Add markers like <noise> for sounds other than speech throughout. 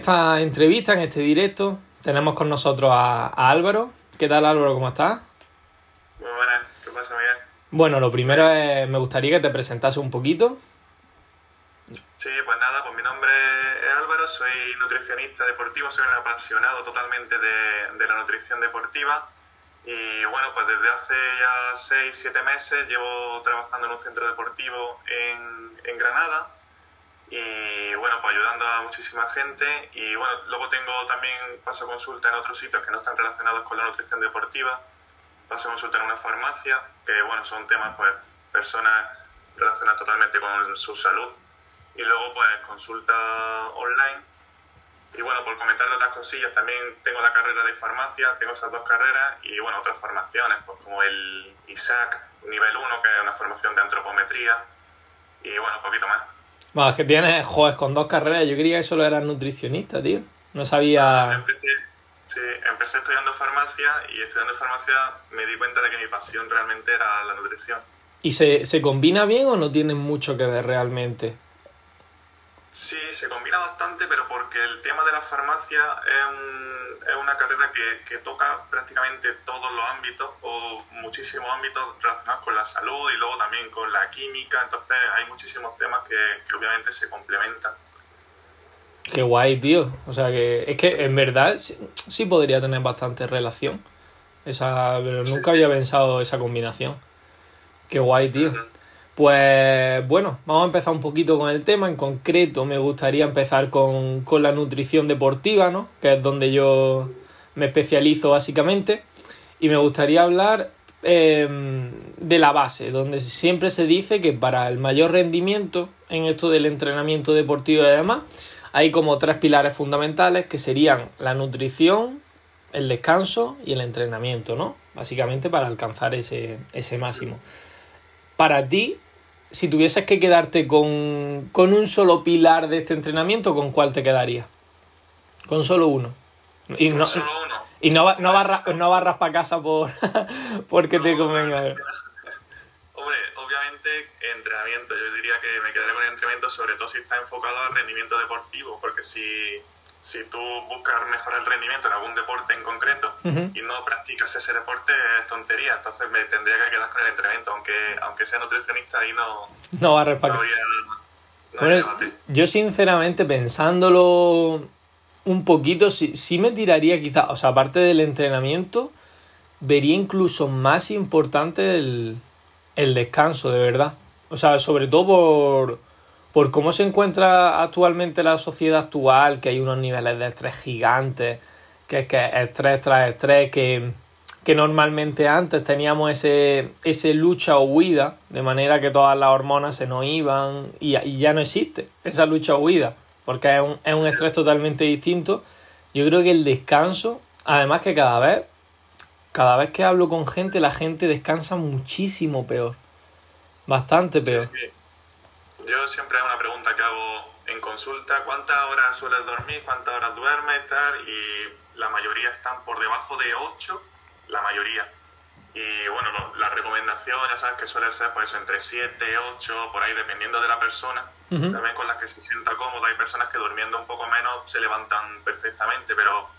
en esta entrevista, en este directo, tenemos con nosotros a, a Álvaro. ¿Qué tal Álvaro? ¿Cómo estás? Muy buenas, ¿qué pasa, Miguel? Bueno, lo primero es, me gustaría que te presentase un poquito. Sí, pues nada, pues mi nombre es Álvaro, soy nutricionista deportivo, soy un apasionado totalmente de, de la nutrición deportiva y bueno, pues desde hace ya 6, 7 meses llevo trabajando en un centro deportivo en, en Granada y bueno, pues ayudando a muchísima gente. Y bueno, luego tengo también paso consulta en otros sitios que no están relacionados con la nutrición deportiva, paso consulta en una farmacia, que bueno, son temas pues personas relacionadas totalmente con su salud. Y luego pues consulta online. Y bueno, por comentar de otras cosillas, también tengo la carrera de farmacia, tengo esas dos carreras y bueno, otras formaciones, pues como el ISAC nivel 1, que es una formación de antropometría, y bueno, un poquito más. Bueno, es que tienes, joder, con dos carreras. Yo creía que solo eras nutricionista, tío. No sabía. Empecé, sí, empecé estudiando farmacia y estudiando farmacia me di cuenta de que mi pasión realmente era la nutrición. ¿Y se, se combina bien o no tiene mucho que ver realmente? Sí, se combina bastante, pero porque el tema de la farmacia es, un- es una carrera que, que toca prácticamente todos los ámbitos o muchísimos ámbitos relacionados con la salud y luego también con la química, entonces hay muchísimos temas que, que obviamente se complementan. Qué guay, tío. O sea que es que en verdad sí, sí podría tener bastante relación. Esa, pero nunca había pensado esa combinación. Qué guay, tío. Pues bueno, vamos a empezar un poquito con el tema. En concreto, me gustaría empezar con, con la nutrición deportiva, ¿no? Que es donde yo me especializo básicamente. Y me gustaría hablar eh, de la base, donde siempre se dice que para el mayor rendimiento en esto del entrenamiento deportivo y demás, hay como tres pilares fundamentales que serían la nutrición, el descanso y el entrenamiento, ¿no? Básicamente para alcanzar ese, ese máximo. Para ti, si tuvieses que quedarte con, con un solo pilar de este entrenamiento, ¿con cuál te quedarías? Con solo uno. Y no, Solo uno. y no, no, barras, no barras para casa por, <laughs> porque te No, convenga. Hombre, obviamente entrenamiento. Yo diría que me quedaré con el entrenamiento, sobre todo si está enfocado al rendimiento deportivo, porque si, si tú buscas mejorar el rendimiento en algún deporte en concreto y no practicas ese deporte, es tontería. Entonces me tendría que quedar con el entrenamiento, aunque, aunque sea nutricionista ahí no, No para casa. habría, no Bueno, yo sinceramente pensándolo un poquito, sí, sí me tiraría quizá, o sea, aparte del entrenamiento, vería incluso más importante el, el descanso, de verdad. O sea, sobre todo por, por cómo se encuentra actualmente la sociedad actual, que hay unos niveles de estrés gigantes, que es que estrés tras estrés, que, que normalmente antes teníamos ese, ese lucha o huida, de manera que todas las hormonas se nos iban y, y ya no existe esa lucha o huida, porque es un, es un estrés totalmente distinto. Yo creo que el descanso, además que cada vez, cada vez que hablo con gente, la gente descansa muchísimo peor. Bastante peor. Sí. Yo siempre hay una pregunta que hago en consulta, ¿cuántas horas sueles dormir? ¿Cuántas horas duermes? Tal? Y la mayoría están por debajo de 8, la mayoría. Y bueno, lo- la recomendación ya sabes que suele ser pues entre 7, 8, por ahí dependiendo de la persona, Ujú. también con las que se sienta cómoda. Hay personas que durmiendo un poco menos se levantan perfectamente, pero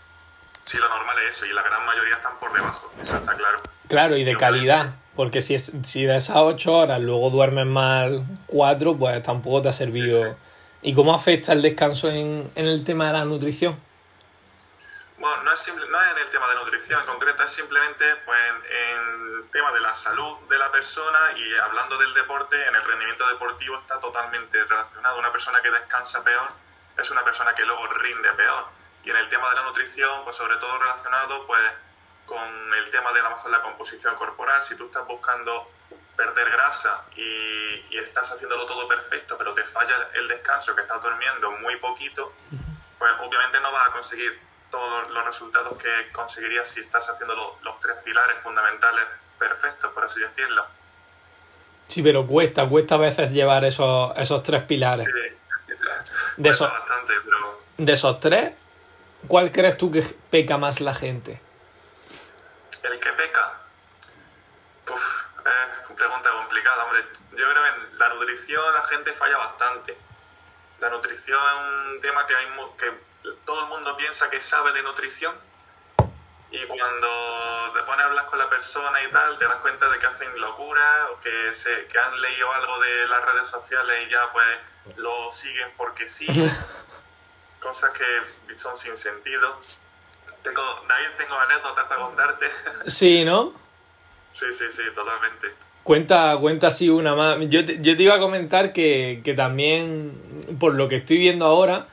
sí lo normal es eso y la gran mayoría están por debajo, eso está claro. Claro, y de calidad. Porque si, es, si de esas ocho horas luego duermes mal cuatro, pues tampoco te ha servido. Sí, sí. ¿Y cómo afecta el descanso en, en el tema de la nutrición? Bueno, no es, simple- no es en el tema de nutrición en concreto, es simplemente pues, en el tema de la salud de la persona y hablando del deporte, en el rendimiento deportivo está totalmente relacionado. Una persona que descansa peor es una persona que luego rinde peor. Y en el tema de la nutrición, pues sobre todo relacionado pues, con el tema de a lo mejor la composición corporal. Si tú estás buscando perder grasa y, y estás haciéndolo todo perfecto, pero te falla el descanso, que estás durmiendo muy poquito, pues obviamente no vas a conseguir todos los resultados que conseguirías si estás haciendo lo- los tres pilares fundamentales perfectos, por así decirlo. Sí, pero cuesta, cuesta a veces llevar esos, esos tres pilares. Sí. De Cuesta eso- bastante, pero De esos tres, ¿cuál crees tú que peca más la gente? el que peca, Uf, es una pregunta complicada, hombre. Yo creo que en la nutrición la gente falla bastante. La nutrición es un tema que, hay que todo el mundo piensa que sabe de nutrición y cuando te pones a hablar con la persona y tal, te das cuenta de que hacen locura o que, se, que han leído algo de las redes sociales y ya pues lo siguen porque sí. <laughs> Cosas que son sin sentido. Tengo, David, tengo anécdotas a contarte. <laughs> Sí, ¿no? Sí, sí, sí, totalmente. Cuenta, cuenta así una más. Yo te, yo te iba a comentar que, que también, por lo que estoy viendo ahora,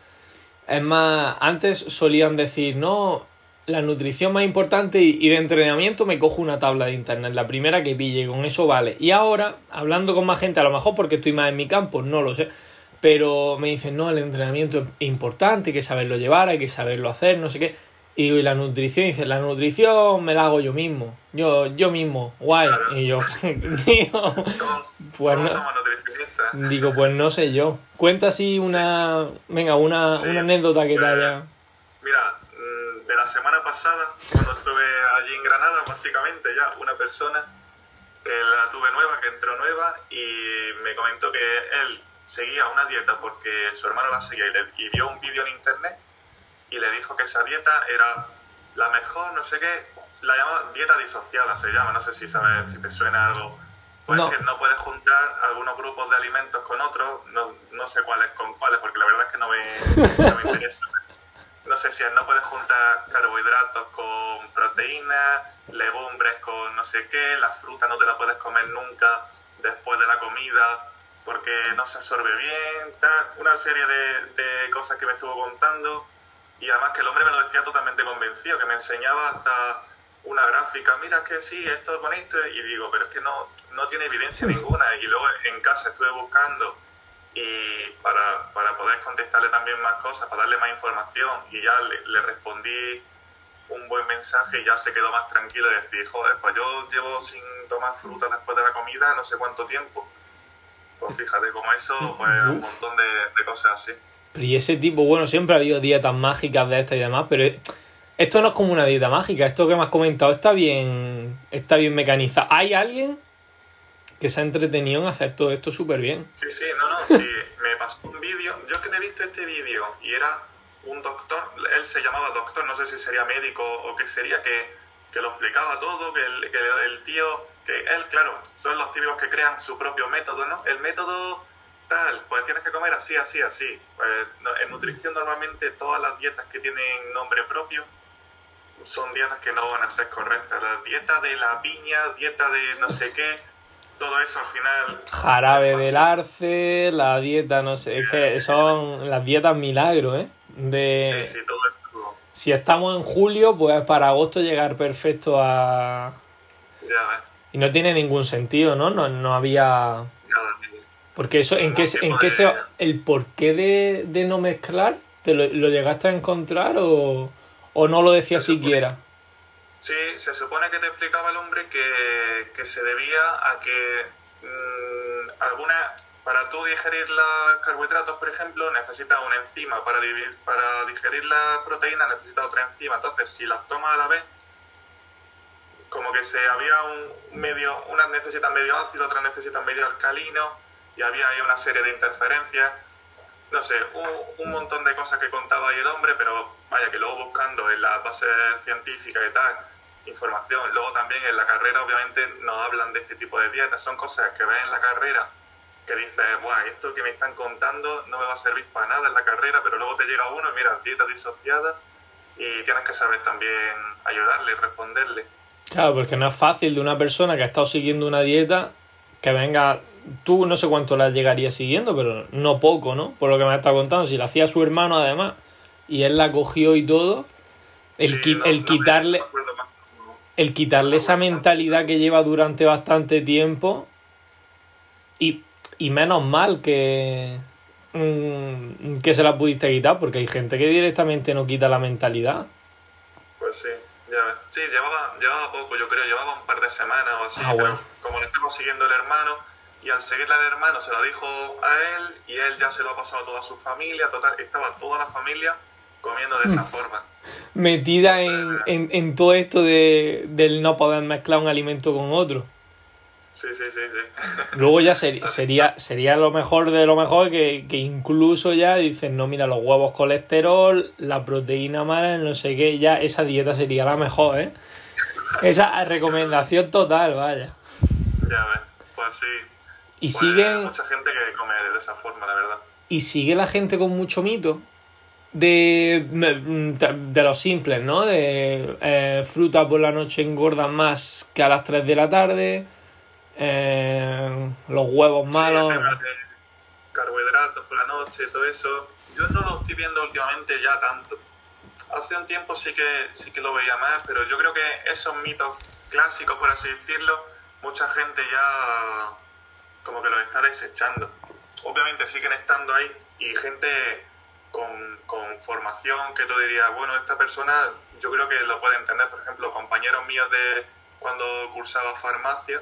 es más, antes solían decir, no, la nutrición más importante y, y de entrenamiento me cojo una tabla de internet, la primera que pille, con eso vale. Y ahora, hablando con más gente, a lo mejor porque estoy más en mi campo, no lo sé, pero me dicen, no, el entrenamiento es importante, hay que saberlo llevar, hay que saberlo hacer, no sé qué. Y digo, y la nutrición, dice, la nutrición me la hago yo mismo, yo, yo mismo, guay. Claro. Y yo, <laughs> digo, Pues no. somos digo, pues no sé yo. Cuenta así una, venga, una, Sí. una anécdota que te Pues, haya... Mira, mm, de la semana pasada, cuando estuve allí en Granada, básicamente ya una persona que la tuve nueva, que entró nueva, y me comentó que él seguía una dieta porque su hermano la seguía y, le- y vio un vídeo en internet y le dijo que esa dieta era la mejor, no sé qué, la llama dieta disociada, se llama, no sé si sabes, si te suena algo. Pues No. que no puedes juntar algunos grupos de alimentos con otros, no, no sé cuáles con cuáles, porque la verdad es que no me, no me interesa. No sé si es, no puedes juntar carbohidratos con proteínas, legumbres con no sé qué, la fruta no te la puedes comer nunca después de la comida porque no se absorbe bien, tal, una serie de, de cosas que me estuvo contando y además que el hombre me lo decía totalmente convencido, que me enseñaba hasta una gráfica, mira que sí, esto con esto, y digo, pero es que no, no tiene evidencia ninguna. Y luego en casa estuve buscando y para, para poder contestarle también más cosas, para darle más información, y ya le, le respondí un buen mensaje y ya se quedó más tranquilo y decir, joder, pues yo llevo sin tomar fruta después de la comida no sé cuánto tiempo. Pues fíjate, como eso, pues un Uf. montón de, de cosas así. Pero y ese tipo, bueno, siempre ha habido dietas mágicas de estas y demás, pero es- esto no es como una dieta mágica, esto que me has comentado está bien, está bien mecanizado. Hay alguien que se ha entretenido en hacer todo esto súper bien. Sí, sí, no, no, sí, me pasó un vídeo, yo es que me he visto este vídeo y era un doctor, él se llamaba doctor, no sé si sería médico o qué sería, que, que lo explicaba todo, que el, que el tío, que él, claro, son los típicos que crean su propio método, ¿no? El método tal, pues tienes que comer así, así, así. Pues, en nutrición normalmente todas las dietas que tienen nombre propio son dietas que no van a ser correctas. La dieta de la piña, dieta de no sé qué, todo eso al final Jarabe del arce, la dieta, no sé, es que son las dietas milagro, ¿eh? De, Sí, sí, todo esto. Si estamos en julio, pues para agosto llegar perfecto a... Ya ves. Y no tiene ningún sentido, ¿no? No, no había... Porque eso, ¿en qué, se- en qué se... El porqué de, de no mezclar, ¿te lo, lo llegaste a encontrar o, o no lo decía Se supone- siquiera? Sí, se supone que te explicaba el hombre que, que se debía a que mm, alguna, para tú digerir los carbohidratos, por ejemplo, necesitas una enzima. Para, para digerir las proteínas necesitas otra enzima. Entonces, si las tomas a la vez, como que se había un medio, unas necesitan medio ácido, otras necesitan medio alcalino, y había ahí una serie de interferencias. No sé, un, un montón de cosas que contaba ahí el hombre, pero vaya que luego buscando en las bases científicas y tal, información. Luego también en la carrera obviamente no hablan de este tipo de dietas, son cosas que ves en la carrera que dices, bueno, esto que me están contando no me va a servir para nada en la carrera, pero luego te llega uno y mira, dieta disociada y tienes que saber también ayudarle y responderle. Claro, porque no es fácil de una persona que ha estado siguiendo una dieta que venga... Tú no sé cuánto la llegaría siguiendo, pero no poco, ¿no? Por lo que me está contando. Si la hacía su hermano además y él la cogió y todo, el, Sí, qui- no- el no me- quitarle... no el quitarle esa mentalidad que lleva durante bastante tiempo y, y menos mal que, mm, que se la pudiste quitar porque hay gente que directamente no quita la mentalidad. Pues sí. Sí, llevaba, llevaba poco, yo creo, llevaba un par de semanas o así, Ah, bueno. pero como le estaba siguiendo el hermano, y al seguirle al hermano se lo dijo a él, y él ya se lo ha pasado a toda su familia, total, estaba toda la familia comiendo de esa forma. Metida en, en, en todo esto de, del no poder mezclar un alimento con otro. Sí, sí, sí, sí. <laughs> Luego ya ser- sería, sería lo mejor de lo mejor que, que incluso ya dicen, no, mira, los huevos colesterol, la proteína mala, no sé qué, ya esa dieta sería la mejor, ¿eh? Esa recomendación total, vaya. Ya ves, pues sí. Y Pues siguen, mucha gente que come de esa forma, la verdad. y sigue la gente con mucho mito de, de los simples, ¿no? De eh, fruta por la noche engordan más que a las 3 de la tarde, eh, los huevos malos. Sí, carbohidratos por la noche, todo eso. Yo no lo estoy viendo últimamente ya tanto. Hace un tiempo sí que, sí que lo veía más, pero yo creo que esos mitos clásicos, por así decirlo, mucha gente ya como que los está desechando. Obviamente siguen estando ahí y gente con, con formación que tú dirías, bueno, esta persona yo creo que lo puede entender. Por ejemplo, compañeros míos de cuando cursaba farmacia,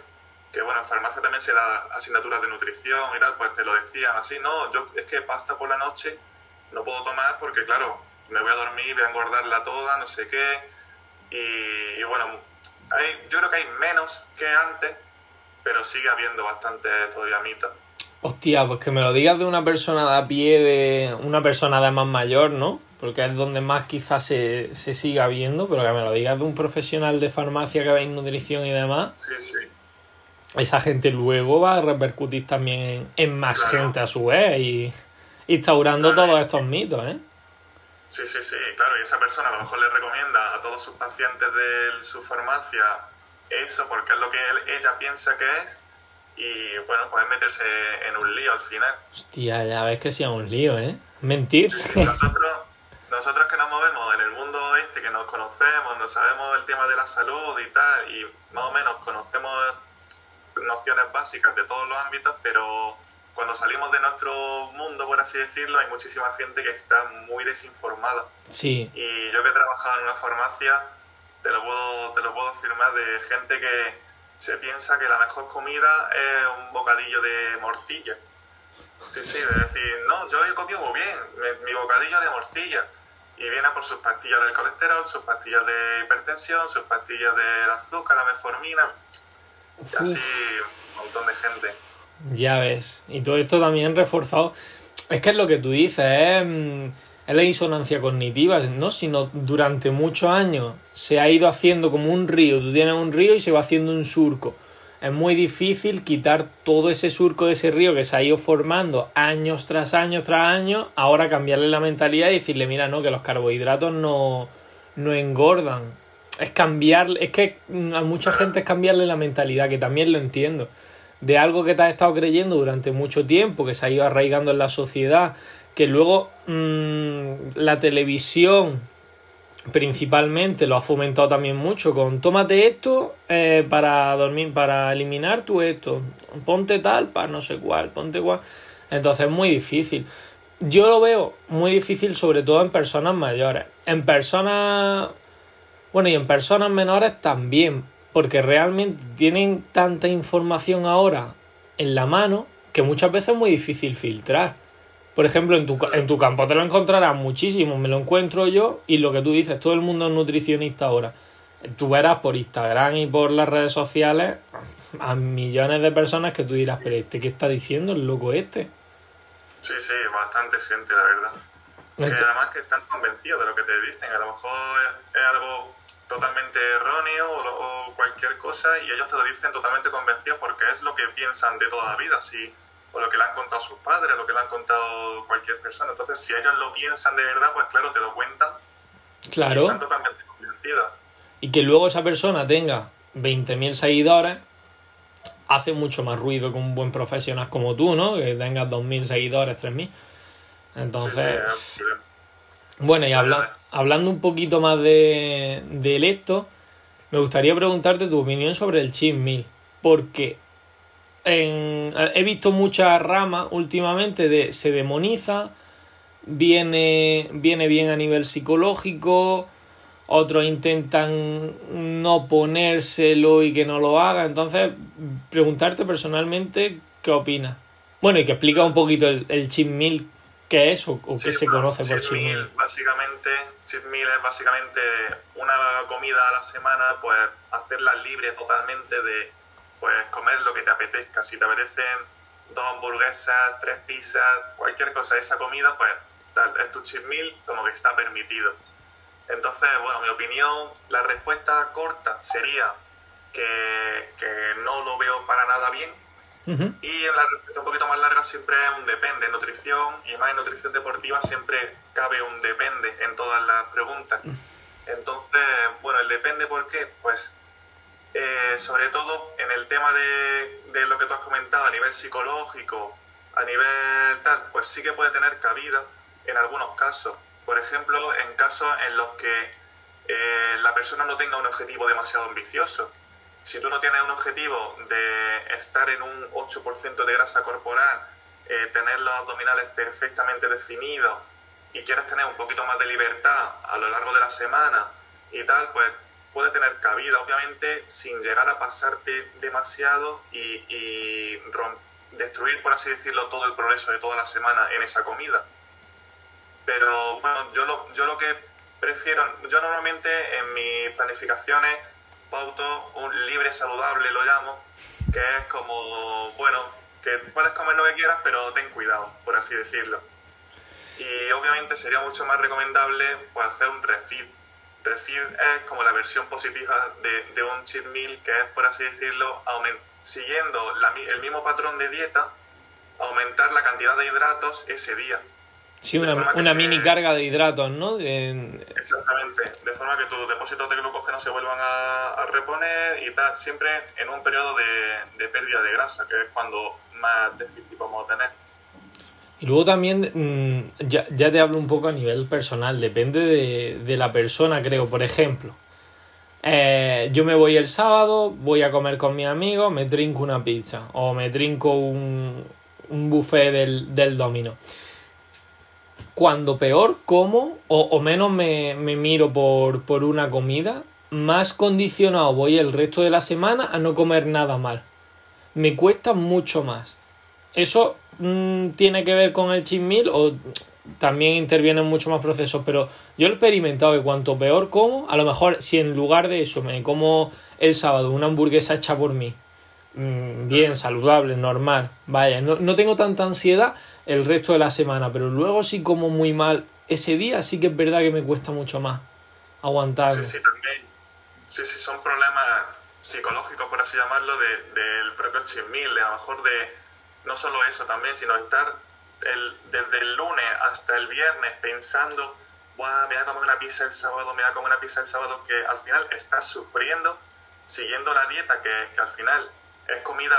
que bueno, en farmacia también se da asignaturas de nutrición y tal, pues te lo decían así, no, yo es que pasta por la noche no puedo tomar porque claro, me voy a dormir, voy a engordarla toda, no sé qué, y, y bueno, hay, yo creo que hay menos que antes, pero sigue habiendo bastante todavía mitos. Hostia, pues que me lo digas de una persona de a pie, de una persona además mayor, ¿no? Porque es donde más quizás se, se siga viendo, pero que me lo digas de un profesional de farmacia que veis nutrición y demás, Sí, sí. Esa gente luego va a repercutir también en, en más Claro. gente a su vez y instaurando Claro. todos estos mitos, ¿eh? Sí, sí, sí, claro, y esa persona a lo mejor le recomienda a todos sus pacientes de su farmacia eso porque es lo que él- ella piensa que es y bueno, puede meterse en un lío al final. Hostia, ya ves que sea un lío, ¿eh? Mentir. Nosotros, nosotros que nos movemos en el mundo este, que nos conocemos, no sabemos el tema de la salud y tal, y más o menos conocemos nociones básicas de todos los ámbitos, pero cuando salimos de nuestro mundo, por así decirlo, hay muchísima gente que está muy desinformada. Sí, Y yo que he trabajado en una farmacia, te lo puedo, te lo puedo afirmar de gente que se piensa que la mejor comida es un bocadillo de morcilla. Sí, sí, de decir, no, yo he comido muy bien, mi, mi bocadillo de morcilla. Y viene por sus pastillas del colesterol, sus pastillas de hipertensión, sus pastillas del azúcar, la metformina. Y así un montón de gente. ya ves. Y todo esto también reforzado. Es que es lo que tú dices, es, mm, es la insonancia cognitiva, ¿no? Sino durante muchos años se ha ido haciendo como un río. Tú tienes un río y se va haciendo un surco. Es muy difícil quitar todo ese surco de ese río que se ha ido formando años tras años tras años. Ahora cambiarle la mentalidad y decirle, mira, no, que los carbohidratos no, no engordan. Es cambiar, es que mm, a mucha gente es cambiarle la mentalidad, que también lo entiendo. De algo que te has estado creyendo durante mucho tiempo, que se ha ido arraigando en la sociedad, que luego mm, la televisión principalmente lo ha fomentado también mucho con tómate esto eh, para dormir, para eliminar tu esto, ponte tal para no sé cuál, ponte cuál. Entonces es muy difícil. Yo lo veo muy difícil sobre todo en personas mayores. En personas... Bueno, y en personas menores también, porque realmente tienen tanta información ahora en la mano que muchas veces es muy difícil filtrar. Por ejemplo, en tu, en tu campo te lo encontrarás muchísimo, me lo encuentro yo y lo que tú dices, todo el mundo es nutricionista ahora. Tú verás por Instagram y por las redes sociales a millones de personas que tú dirás, pero este qué está diciendo el loco este. Sí, sí, bastante gente, la verdad. Que además que están convencidos de lo que te dicen. A lo mejor es, es algo totalmente erróneo o, cualquier cosa y ellos te lo dicen totalmente convencidos porque es lo que piensan de toda la vida. Si, o lo que le han contado sus padres, lo que le han contado cualquier persona. Entonces, si ellos lo piensan de verdad, pues claro, te lo cuentan. y Claro. Están totalmente convencidos. y que luego esa persona tenga 20.000 seguidores, hace mucho más ruido que un buen profesional como tú, ¿no? Que tengas 2.000 seguidores, 3.000. Sí, Entonces, sí, bueno, y Vale, habla- vale. Hablando un poquito más de, del esto, me gustaría preguntarte tu opinión sobre el meal. Porque en- he visto muchas ramas últimamente de se demoniza, viene, viene bien a nivel psicológico, otros intentan no ponérselo y que no lo haga. Entonces, preguntarte personalmente qué opinas. Bueno, y que explica un poquito el, el meal, qué es o, o qué se conoce por meal. Básicamente, meal es básicamente una comida a la semana, pues hacerla libre totalmente de pues comer lo que te apetezca. Si te apetecen dos hamburguesas, tres pizzas, cualquier cosa, esa comida, pues es tu meal como que está permitido. Entonces, bueno, mi opinión, la respuesta corta sería que, que no lo veo para nada bien. Y en la respuesta un poquito más larga siempre es un depende. Nutrición y más en nutrición deportiva siempre cabe un depende en todas las preguntas. Entonces, bueno, el depende por qué, pues eh, sobre todo en el tema de, de, lo que tú has comentado a nivel psicológico, a nivel tal, pues sí que puede tener cabida en algunos casos. Por ejemplo, en casos en los que eh, la persona no tenga un objetivo demasiado ambicioso. Si tú no tienes un objetivo de estar en un 8% de grasa corporal, eh, tener los abdominales perfectamente definidos y quieres tener un poquito más de libertad a lo largo de la semana y tal, pues puede tener cabida, obviamente, sin llegar a pasarte demasiado y, y destruir, por así decirlo, todo el progreso de toda la semana en esa comida. Pero bueno, yo lo, yo lo que prefiero, yo normalmente en mis planificaciones pauto un libre saludable, lo llamo, que es como, bueno, que puedes comer lo que quieras, pero ten cuidado, por así decirlo. Y obviamente sería mucho más recomendable pues, hacer un refeed. Refeed es como la versión positiva de, de un cheat meal, que es, por así decirlo, siguiendo el mismo patrón de dieta, aumentar la cantidad de hidratos ese día. Sí, una, una mini carga de hidratos, ¿no? Exactamente, de forma que tus depósitos de glucógeno se vuelvan a, reponer y tal, siempre en un periodo de, de, pérdida de grasa, que es cuando más déficit vamos a tener. Y luego también, mm, ya, ya te hablo un poco a nivel personal, depende de, de la persona, creo. Por ejemplo, eh, yo me voy el sábado, voy a comer con mis amigos, me trinco una pizza o me trinco un, un buffet del, del domino cuando peor como o, menos me, miro por, por, una comida, más condicionado voy el resto de la semana a no comer nada mal. Me cuesta mucho más. Eso mm, tiene que ver con el chismil o también intervienen mucho más procesos, pero yo he experimentado que cuanto peor como, a lo mejor si en lugar de eso me como el sábado una hamburguesa hecha por mí, mm, bien, saludable, normal, vaya, no, no tengo tanta ansiedad, el resto de la semana, pero luego sí como muy mal ese día, sí que es verdad que me cuesta mucho más aguantar. Sí, sí, también. Sí, sí, son problemas psicológicos, por así llamarlo, del de, propio chismil, a lo mejor de no solo eso también, sino estar el, desde el lunes hasta el viernes pensando, Buah, me voy a comer una pizza el sábado, me voy a comer una pizza el sábado, que al final estás sufriendo, siguiendo la dieta, que, que al final es comida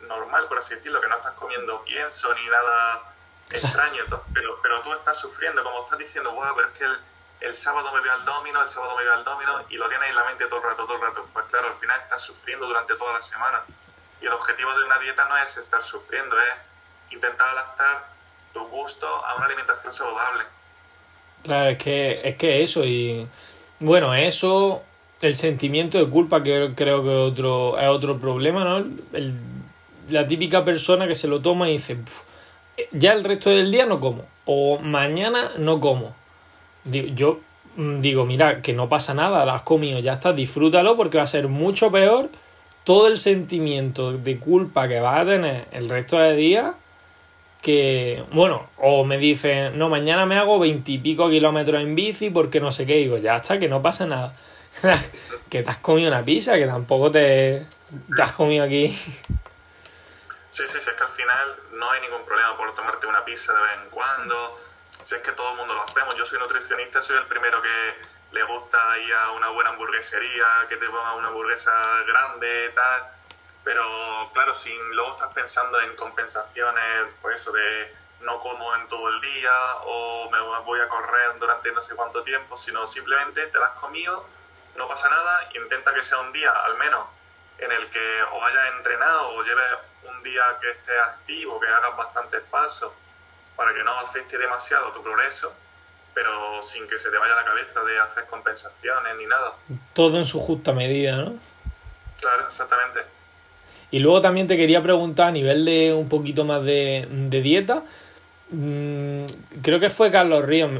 normal, por así decirlo, que no estás comiendo pienso ni nada extraño, <laughs> entonces, pero, pero tú estás sufriendo, como estás diciendo, wow, pero es que el, el sábado me veo al domino, el sábado me veo al domino, y lo tienes en la mente todo el rato, todo el rato. Pues claro, al final estás sufriendo durante toda la semana. Y el objetivo de una dieta no es estar sufriendo, es intentar adaptar tu gusto a una alimentación saludable. Claro, es que es que eso, y bueno, eso, el sentimiento de culpa que creo que otro, es otro problema, ¿no? El la típica persona que se lo toma y dice, ya el resto del día no como, o mañana no como. Yo mm, digo, mira, que no pasa nada, lo has comido, ya está, disfrútalo porque va a ser mucho peor todo el sentimiento de culpa que vas a tener el resto del día que, bueno, o me dicen, no, mañana me hago veintipico kilómetros en bici porque no sé qué, digo, ya está, que no pasa nada. <laughs> que te has comido una pizza, que tampoco te, te has comido aquí Sí, sí, sí, es que al final no hay ningún problema por tomarte una pizza de vez en cuando. Si es que todo el mundo lo hacemos. Yo soy nutricionista, soy el primero que le gusta ir a una buena hamburguesería, que te ponga una hamburguesa grande, tal. Pero claro, si luego estás pensando en compensaciones, pues eso de no como en todo el día o me voy a correr durante no sé cuánto tiempo, sino simplemente te las has comido, no pasa nada, intenta que sea un día al menos en el que o hayas entrenado o lleves un día que estés activo, que hagas bastantes pasos, para que no afecte demasiado tu progreso, pero sin que se te vaya la cabeza de hacer compensaciones ni nada. Todo en su justa medida, ¿no? Claro, exactamente. Y luego también te quería preguntar a nivel de un poquito más de, de dieta. Mm, creo que fue Carlos Ríos,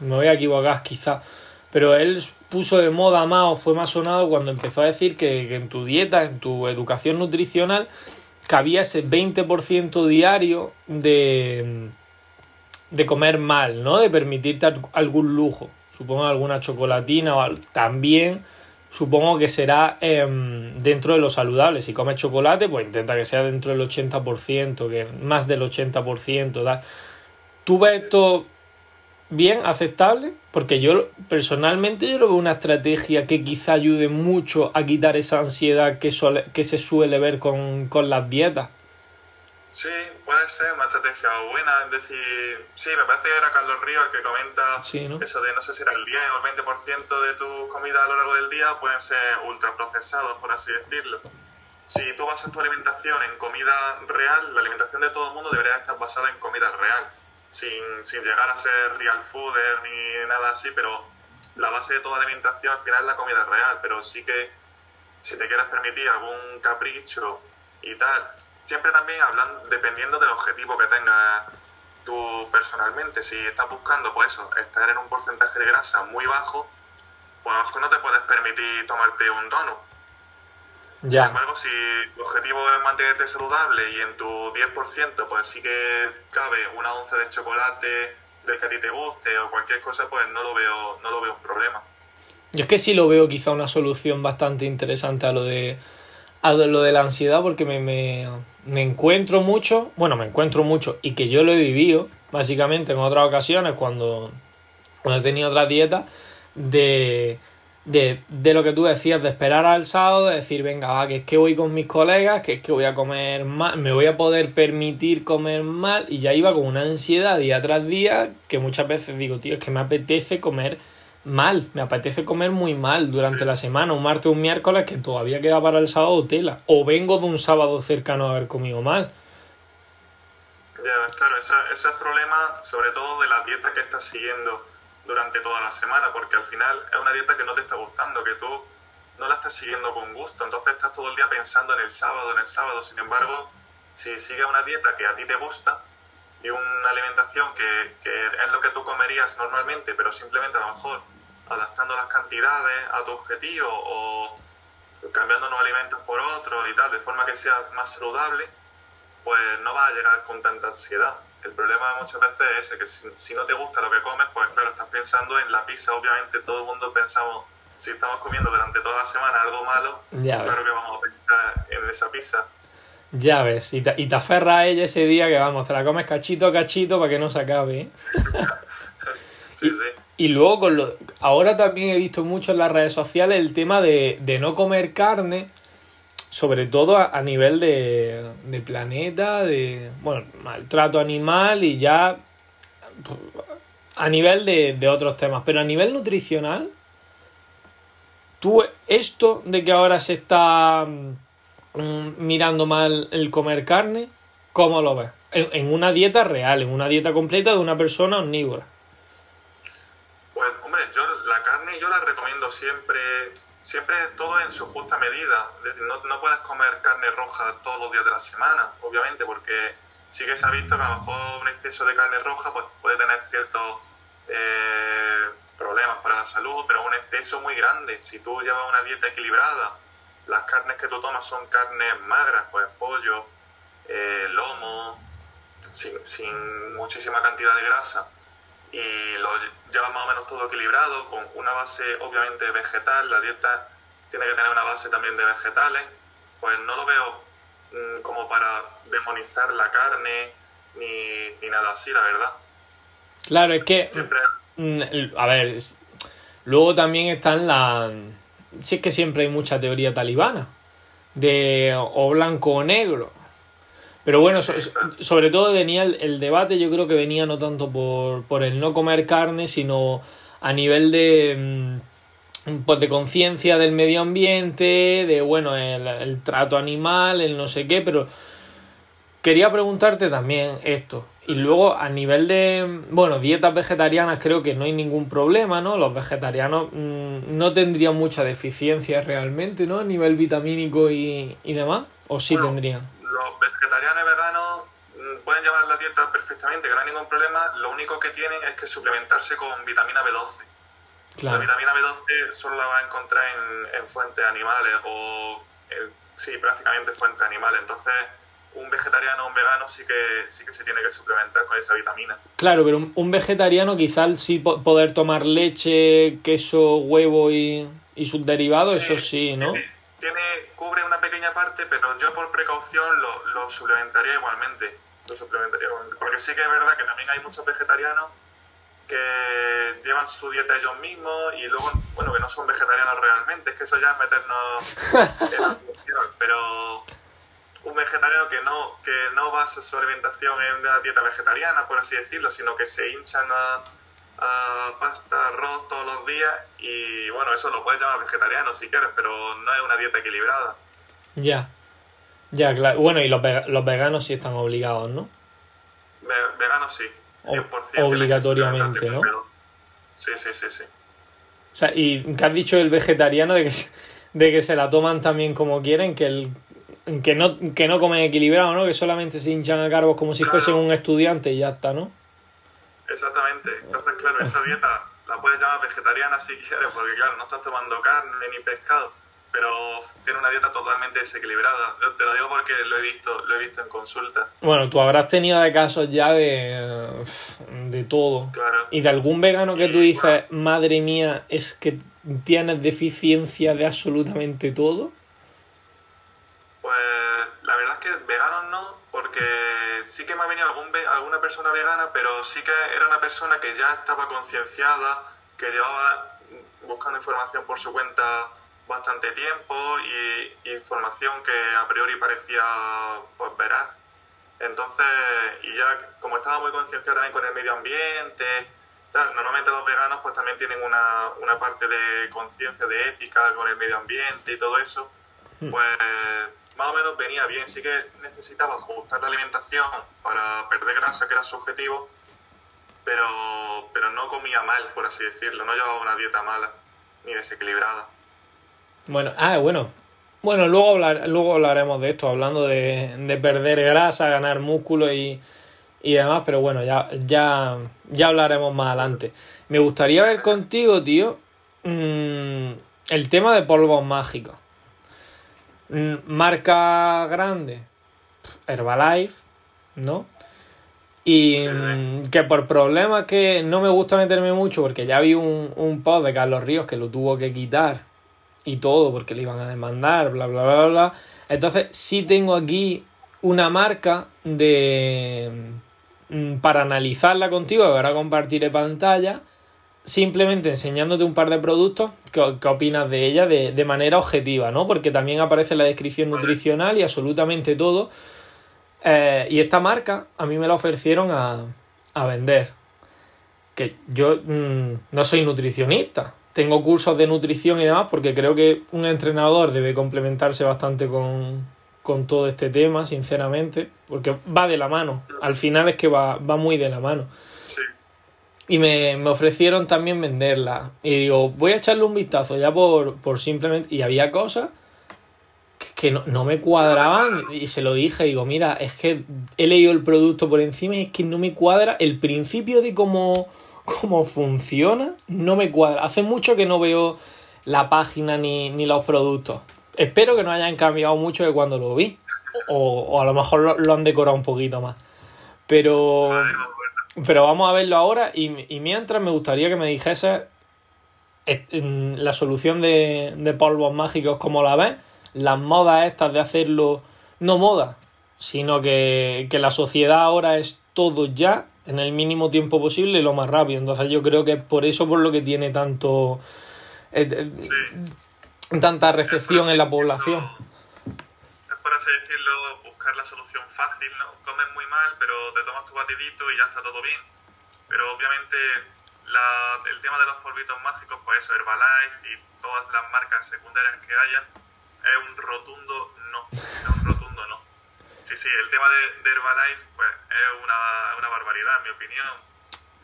me voy a equivocar quizá, pero él puso de moda más o fue más sonado cuando empezó a decir que, en tu dieta, en tu educación nutricional, cabía ese 20% diario de, de comer mal, ¿no? De permitirte algún lujo. Supongo alguna chocolatina o también supongo que será em, dentro de lo saludable. Si comes chocolate, pues intenta que sea dentro del 80%, que más del 80%. ¿da? ¿Tú ves esto bien, aceptable? Porque yo personalmente yo lo veo una estrategia que quizá ayude mucho a quitar esa ansiedad que, que se suele ver con, con las dietas. Sí, puede ser una estrategia buena. Es decir, sí, me parece que era Carlos Ríos el que comenta eso de no sé si era el 10 o el 20% de tu comida a lo largo del día pueden ser ultraprocesados, por así decirlo. Si tú basas tu alimentación en comida real, la alimentación de todo el mundo debería estar basada en comida real, sin, sin llegar a ser real fooder ni nada así, pero la base de toda alimentación al final es la comida real, pero sí que si te quieres permitir algún capricho y tal, siempre también hablan dependiendo del objetivo que tengas tú personalmente. Si estás buscando, pues eso, estar en un porcentaje de grasa muy bajo, pues a lo mejor no te puedes permitir tomarte un donut. Ya. Sin embargo, si tu objetivo es mantenerte saludable y en tu 10%, pues sí que cabe una onza de chocolate del que a ti te guste o cualquier cosa, pues no lo veo, no lo veo un problema. Yo es que sí lo veo quizá una solución bastante interesante a lo de a lo de la ansiedad porque me, me, me encuentro mucho, bueno, me encuentro mucho y que yo lo he vivido, básicamente en otras ocasiones cuando, cuando he tenido otras dietas, de, de, de, lo que tú decías, de esperar al sábado, de decir, venga, va, que es que voy con mis colegas, que es que voy a comer mal, me voy a poder permitir comer mal, y ya iba con una ansiedad día tras día, que muchas veces digo, tío, es que me apetece comer mal, me apetece comer muy mal durante la semana, un martes o un miércoles que todavía queda para el sábado tela, o vengo de un sábado cercano a haber comido mal. Ya, claro, ese, es el problema sobre todo de la dieta que estás siguiendo durante toda la semana, porque al final es una dieta que no te está gustando, que tú no la estás siguiendo con gusto, entonces estás todo el día pensando en el sábado, en el sábado, sin embargo, si sigues una dieta que a ti te gusta, y una alimentación que, que, es lo que tú comerías normalmente, pero simplemente a lo mejor adaptando las cantidades a tu objetivo o cambiando unos alimentos por otros y tal, de forma que sea más saludable, pues no vas a llegar con tanta ansiedad. El problema muchas veces es ese, que si, no te gusta lo que comes, pues claro, estás pensando en la pizza, obviamente todo el mundo pensamos, si estamos comiendo durante toda la semana algo malo, claro que vamos a pensar en esa pizza. Ya ves, y te, y te aferra a ella ese día que vamos, te la comes cachito a cachito para que no se acabe. ¿eh? <laughs> sí, sí. Y luego, con lo, ahora también he visto mucho en las redes sociales el tema de, no comer carne, sobre todo a, nivel de, de, planeta, de bueno, maltrato animal y ya a nivel de, de otros temas. Pero a nivel nutricional, tú esto de que ahora se está mm, mirando mal el comer carne, ¿cómo lo ves? en una dieta real, en una dieta completa de una persona omnívora. Pues, hombre, yo la carne yo la recomiendo siempre, siempre todo en su justa medida. No, no puedes comer carne roja todos los días de la semana, obviamente, porque sí que se ha visto que a lo mejor un exceso de carne roja pues, puede tener ciertos eh, problemas para la salud, pero un exceso muy grande. Si tú llevas una dieta equilibrada, las carnes que tú tomas son carnes magras, pues pollo, eh, lomo, sin, sin muchísima cantidad de grasa y lo lleva más o menos todo equilibrado, con una base obviamente vegetal, la dieta tiene que tener una base también de vegetales, pues no lo veo mm, como para demonizar la carne ni, nada así, la verdad. Claro, es que... Siempre... Mm, a ver, luego también están las... Si es que siempre hay mucha teoría talibana, de o blanco o negro pero bueno, sobre todo venía el, debate, yo creo que venía no tanto por, por el no comer carne, sino a nivel de, mm, pues de conciencia del medio ambiente, de bueno, el, trato animal, el no sé qué, pero quería preguntarte también esto. Y luego a nivel de, bueno, dietas vegetarianas creo que no hay ningún problema, ¿no? Los vegetarianos mm, no tendrían mucha deficiencia realmente, ¿no? A nivel vitamínico y, y demás, o sí tendrían los vegetarianos y veganos mm, pueden llevar la dieta perfectamente, que no hay ningún problema. Lo único que tienen es que suplementarse con vitamina B12. La vitamina B12 solo la vas a encontrar en, en fuentes animales o, sí, prácticamente fuentes animales. Entonces, un vegetariano o un vegano sí que, sí que se tiene que suplementar con esa vitamina. Claro, pero un, vegetariano quizás sí poder tomar leche, queso, huevo y, y sus derivados, eso sí, ¿no? Tiene, cubre una pequeña parte, pero yo por precaución lo, lo suplementaría igualmente. Lo suplementaría igualmente. Porque sí que es verdad que también hay muchos vegetarianos que llevan su dieta ellos mismos y luego, bueno, que no son vegetarianos realmente, es que eso ya es meternos en la <laughs> pero un vegetariano que no, que no basa su alimentación en una dieta vegetariana, por así decirlo, sino que se hinchan a, pasta, arroz todos los días y bueno, eso lo puedes llamar vegetariano si quieres, pero no es una dieta equilibrada. Ya, ya, claro. Bueno, y los, los veganos sí están obligados, ¿no? veganos sí, 100%. Obligatoriamente, ¿no? Sí, sí, sí, sí. O sea, y ¿qué has dicho el vegetariano de que, de que se la toman también como quieren, que el que no, que no comen equilibrado, ¿no? Que solamente se hinchan a carbos como si fuesen un estudiante y ya está, ¿no? Exactamente. Entonces, claro, esa dieta la puedes llamar vegetariana si quieres, porque claro, no estás tomando carne ni pescado, pero tiene una dieta totalmente desequilibrada. Te lo digo porque lo he visto, lo he visto en consulta. Bueno, tú habrás tenido de casos ya de, de todo. Claro. Y de algún vegano que tú dices, madre mía, es que tienes deficiencia de absolutamente todo. Pues la verdad es que veganos no, porque sí que me ha venido algún alguna persona vegana, pero sí que era una persona que ya estaba concienciada, que llevaba buscando información por su cuenta bastante tiempo y, información que a priori parecía pues veraz. Entonces, y ya como estaba muy concienciada también con el medio ambiente, tal, normalmente los veganos pues también tienen una, una parte de conciencia, de ética con el medio ambiente y todo eso. Pues más o menos venía bien. Sí que necesitaba ajustar la alimentación para perder grasa, que era su objetivo, pero, pero no comía mal, por así decirlo. No llevaba una dieta mala ni desequilibrada. Bueno, ah, bueno. Bueno, luego, hablar, luego hablaremos de esto, hablando de, perder grasa, ganar músculo y, y demás, pero bueno, ya, ya, ya hablaremos más adelante. Me gustaría ver contigo, tío, mm, el tema de polvos mágicos. Mm, marca grande, Herbalife, ¿no? Y mm, que por problemas que no me gusta meterme mucho, porque ya vi un, un post de Carlos Ríos que lo tuvo que quitar y todo, porque le iban a demandar, bla, bla, bla, bla. Entonces, sí tengo aquí una marca de mm, para analizarla contigo, que ahora compartiré pantalla simplemente enseñándote un par de productos, ¿qué, opinas de ella de, manera objetiva, ¿no? Porque también aparece la descripción nutricional y absolutamente todo. Eh, y esta marca a mí me la ofrecieron a, vender. Que yo mm, no soy nutricionista. Tengo cursos de nutrición y demás porque creo que un entrenador debe complementarse bastante con, con todo este tema, sinceramente. Porque va de la mano. Al final es que va, va muy de la mano. Y me, ofrecieron también venderla. Y digo, voy a echarle un vistazo ya por, simplemente... Y había cosas que no, me cuadraban y se lo dije, digo, mira, es que he leído el producto por encima y es que no me cuadra el principio de cómo, cómo funciona, no me cuadra. Hace mucho que no veo la página ni, los productos. Espero que no hayan cambiado mucho de cuando lo vi. O, a lo mejor lo, lo, han decorado un poquito más. Pero pero vamos a verlo ahora y, mientras me gustaría que me dijese la solución de, polvos mágicos, como la ves, las modas estas de hacerlo, no moda, sino que, la sociedad ahora es todo ya en el mínimo tiempo posible y lo más rápido. Entonces yo creo que es por eso por lo que tiene tanto eh, eh, tanta recepción en la población. Es por así decirlo, buscar la solución fácil, ¿no? Comes muy mal, pero te tomas tu batidito y ya está todo bien. Pero obviamente el tema de los polvitos mágicos, pues eso, Herbalife y todas las marcas secundarias que haya, es un rotundo no. Es un rotundo no. Sí, sí, el tema de, Herbalife, pues es una, una barbaridad, en mi opinión.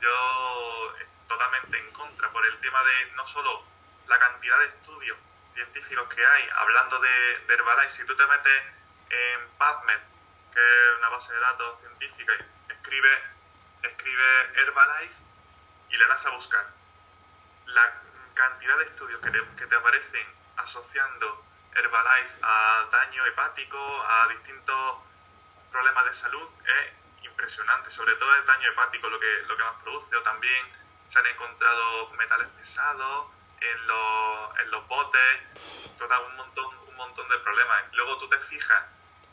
Yo estoy totalmente en contra por el tema de no solo la cantidad de estudios científicos que hay hablando de, de Herbalife, si tú te metes en PubMed, que es una base de datos científica, y escribe, escribe Herbalife y le das a buscar. La cantidad de estudios que te, que te aparecen asociando Herbalife a daño hepático, a distintos problemas de salud, es impresionante. Sobre todo el daño hepático lo que, lo que más produce, o también se han encontrado metales pesados en los, en los botes, total, un montón, un montón de problemas. Luego tú te fijas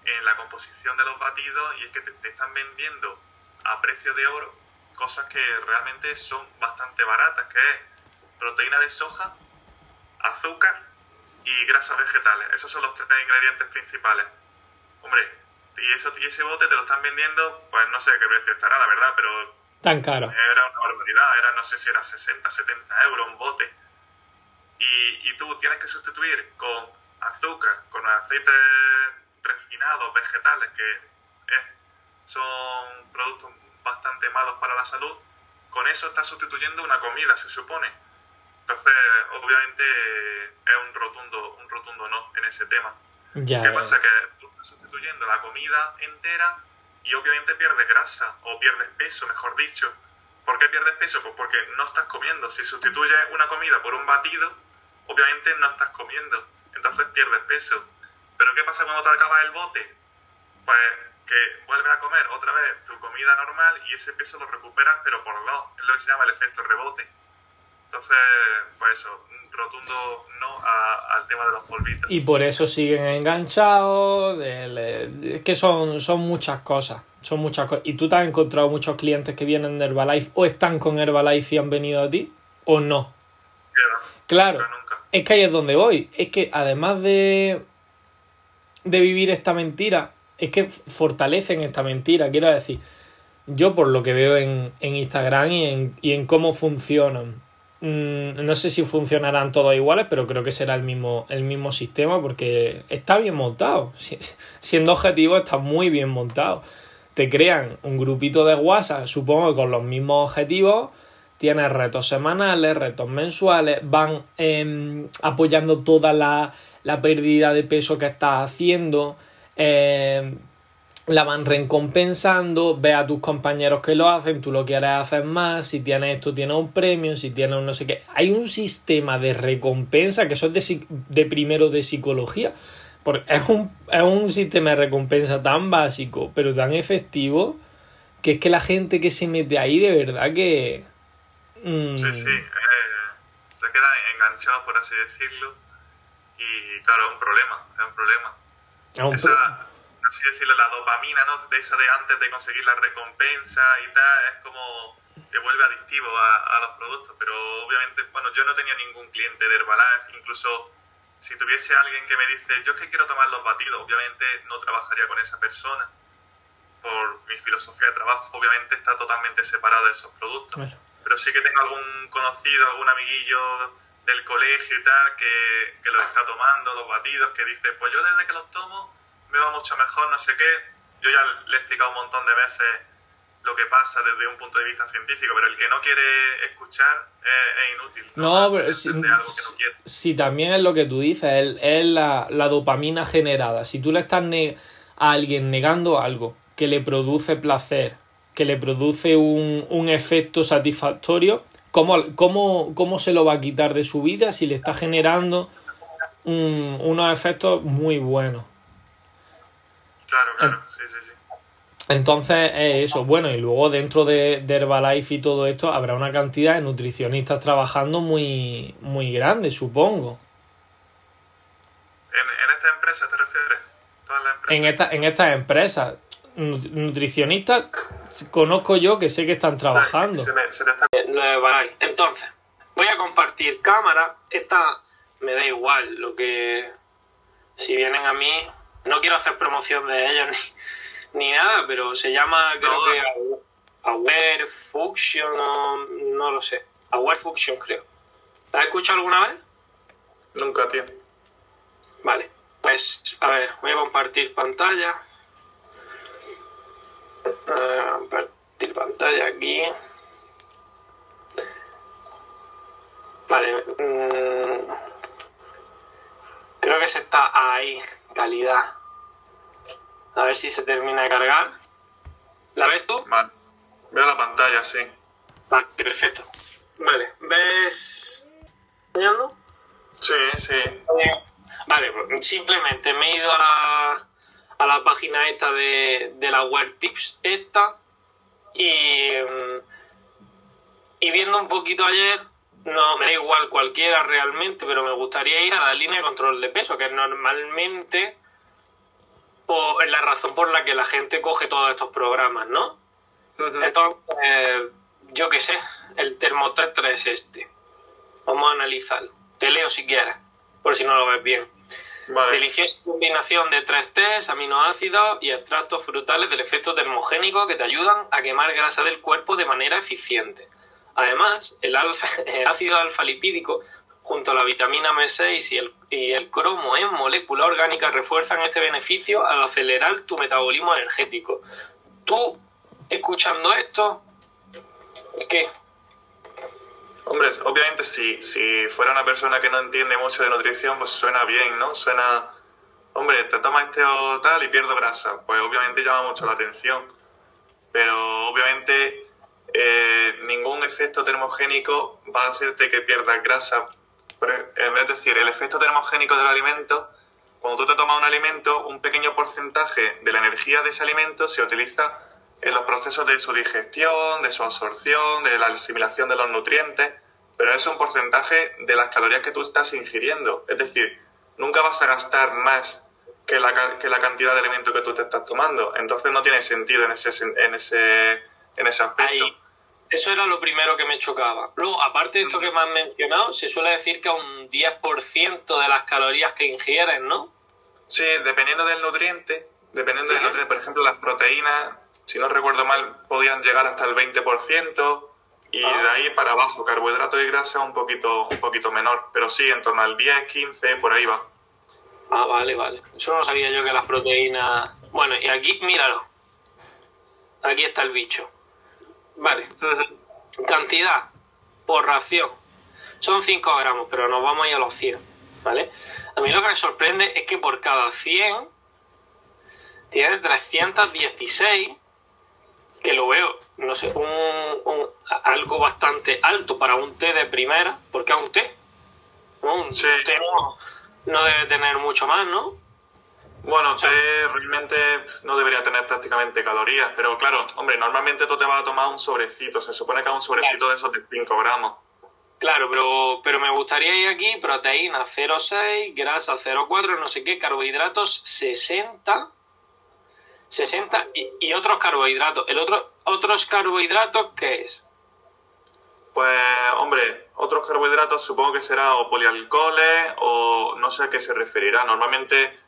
en la composición de los batidos y es que te, te están vendiendo a precio de oro cosas que realmente son bastante baratas, que es proteína de soja, azúcar y grasas vegetales. Esos son los tres ingredientes principales. Hombre, y, eso, y ese bote te lo están vendiendo, pues no sé qué precio estará, la verdad, pero Tan caro. era una barbaridad, era no sé si era 60, 70 euros un bote. Y, y tú tienes que sustituir con azúcar, con aceites refinados, vegetales, que eh, son productos bastante malos para la salud, con eso estás sustituyendo una comida, se supone. Entonces, obviamente, es un rotundo, un rotundo no en ese tema. Ya. ¿Qué pasa? Que tú estás sustituyendo la comida entera y obviamente pierdes grasa o pierdes peso, mejor dicho. ¿Por qué pierdes peso? Pues porque no estás comiendo. Si sustituyes una comida por un batido, obviamente no estás comiendo. Entonces pierdes peso. Pero ¿qué pasa cuando te acabas el bote? Pues que vuelves a comer otra vez tu comida normal y ese peso lo recuperas, pero por dos. Es lo que se llama el efecto rebote. Entonces, pues eso, un rotundo no a- al tema de los polvitos. Y por eso siguen enganchados. es que son, son muchas cosas. Son muchas cosas. ¿Y tú te has encontrado muchos clientes que vienen de Herbalife o están con Herbalife y han venido a ti? ¿O no? Claro, Claro. nunca, nunca. Es que ahí es donde voy. Es que además de, de vivir esta mentira, es que fortalecen esta mentira. Quiero decir, yo por lo que veo en, en Instagram y en, y en cómo funcionan, mm, no sé si funcionarán todos iguales, pero creo que será el mismo, el mismo sistema porque está bien montado. <laughs> Si- Siendo objetivo, está muy bien montado. Te crean un grupito de WhatsApp, supongo que con los mismos objetivos tienes retos semanales, retos mensuales, van em, apoyando toda la, la pérdida de peso que estás haciendo, em, la van recompensando, ve a tus compañeros que lo hacen, tú lo quieres hacer más, si tienes esto tienes un premio, si tienes un no sé qué. Hay un sistema de recompensa que eso es de, de primero de psicología, porque es un, es un sistema de recompensa tan básico, pero tan efectivo, que es que la gente que se mete ahí de verdad que... mm, Sí, sí, eh, se quedan enganchados, por así decirlo, y claro, es un problema, es un problema. Esa, así decirlo, la dopamina, ¿no? De esa de antes de conseguir la recompensa y tal, es como te vuelve adictivo a, a los productos, pero obviamente, bueno, yo no tenía ningún cliente de Herbalife, incluso si tuviese alguien que me dice, yo es que quiero tomar los batidos, obviamente no trabajaría con esa persona, por mi filosofía de trabajo, obviamente está totalmente separada de esos productos pero sí que tengo algún conocido, algún amiguillo del colegio y tal que, que los está tomando, los batidos, que dice, pues yo desde que los tomo me va mucho mejor, no sé qué. Yo ya le he explicado un montón de veces lo que pasa desde un punto de vista científico, pero el que no quiere escuchar es, es inútil. No, pero si, algo que no si también es lo que tú dices, es, es la, la dopamina generada. Si tú le estás a alguien negando algo que le produce placer, que le produce un, un efecto satisfactorio, ¿cómo, cómo, ¿cómo se lo va a quitar de su vida si le está generando un- unos efectos muy buenos? Claro, claro, sí, sí, sí. Entonces es eso. Bueno, y luego dentro de, de Herbalife y todo esto habrá una cantidad de nutricionistas trabajando muy, muy grande, supongo. ¿En, en esta empresa te refieres? ¿Todas las empresas? En, esta, en estas empresas, nutricionistas, conozco yo que sé que están trabajando. Se me- se te está- Entonces, voy a compartir cámara. Esta me da igual lo que. Si vienen a mí, no quiero hacer promoción de ellos <laughs> ni, ni nada, pero se llama, creo No. que Aware Function, o no lo sé. Aware Function, creo. ¿La has escuchado alguna vez? Nunca, tío. Vale, pues a ver, voy a compartir pantalla. Eh, compartir pantalla aquí. Vale, mm, creo que se está ahí, calidad. A ver si se termina de cargar. ¿La ves tú? Vale. Veo la pantalla, sí. Vale, perfecto. Vale, ves. enseñando? Sí, sí. Vale, pues simplemente me he ido a la, a la página esta de, de la web tips esta y, mm, y viendo un poquito ayer, no me da igual cualquiera realmente, pero me gustaría ir a la línea de control de peso, que normalmente es la razón por la que la gente coge todos estos programas, ¿no? Entonces, yo qué sé, el termotetra es este. Vamos a analizarlo. Te leo si quieres, por si no lo ves bien. Deliciosa combinación de tres test, aminoácidos y extractos frutales del efecto termogénico que te ayudan a quemar grasa del cuerpo de manera eficiente. Además, el, <laughs> ácido alfa lipídico junto a la vitamina B6 y el, y el cromo en molécula orgánica refuerzan este beneficio al acelerar tu metabolismo energético. Tú, escuchando esto, ¿qué? Hombre, obviamente si, si fuera una persona que no entiende mucho de nutrición, pues suena bien, ¿no? Suena, hombre, te tomas este o tal y pierdo grasa. Pues obviamente llama mucho la atención. Pero obviamente eh, ningún efecto termogénico va a hacerte que pierdas grasa. Es decir, el efecto termogénico del alimento, cuando tú te tomas un alimento, un pequeño porcentaje de la energía de ese alimento se utiliza en los procesos de su digestión, de su absorción, de la asimilación de los nutrientes, pero es un porcentaje de las calorías que tú estás ingiriendo. Es decir, nunca vas a gastar más que la, que la cantidad de alimento que tú te estás tomando. Entonces no tiene sentido en ese, en ese, en ese aspecto. eso era lo primero que me chocaba. Luego, aparte de esto que me has mencionado, se suele decir que a un 10% de las calorías que ingieres, ¿no? Sí, dependiendo del nutriente, dependiendo del nutriente, por ejemplo, las proteínas si no recuerdo mal, podían llegar hasta el 20% y de ah. ahí para abajo, carbohidrato y grasa un poquito, un poquito menor, pero sí, en torno al 10, 15, por ahí va. Ah, vale, vale. Eso no sabía yo que las proteínas... Bueno, y aquí, míralo. Aquí está el bicho. Vale. Cantidad por ración. Son 5 gramos, pero nos vamos a ir a los 100. ¿Vale? A mí lo que me sorprende es que por cada 100 tiene 316 que lo veo, no sé, un, algo bastante alto para un té de primera, porque es un té. Un té no, debe tener mucho más, ¿no? Bueno, té realmente no debería tener prácticamente calorías, pero claro, hombre, normalmente tú te vas a tomar un sobrecito, se supone que es un sobrecito de esos de 5 gramos. Claro, pero, pero me gustaría ir aquí, proteína 0,6, grasa 0,4, no sé qué, carbohidratos 60 60 y, otros carbohidratos. ¿El otro, otros carbohidratos qué es? Pues, hombre, otros carbohidratos supongo que será o polialcoholes o no sé a qué se referirá. Normalmente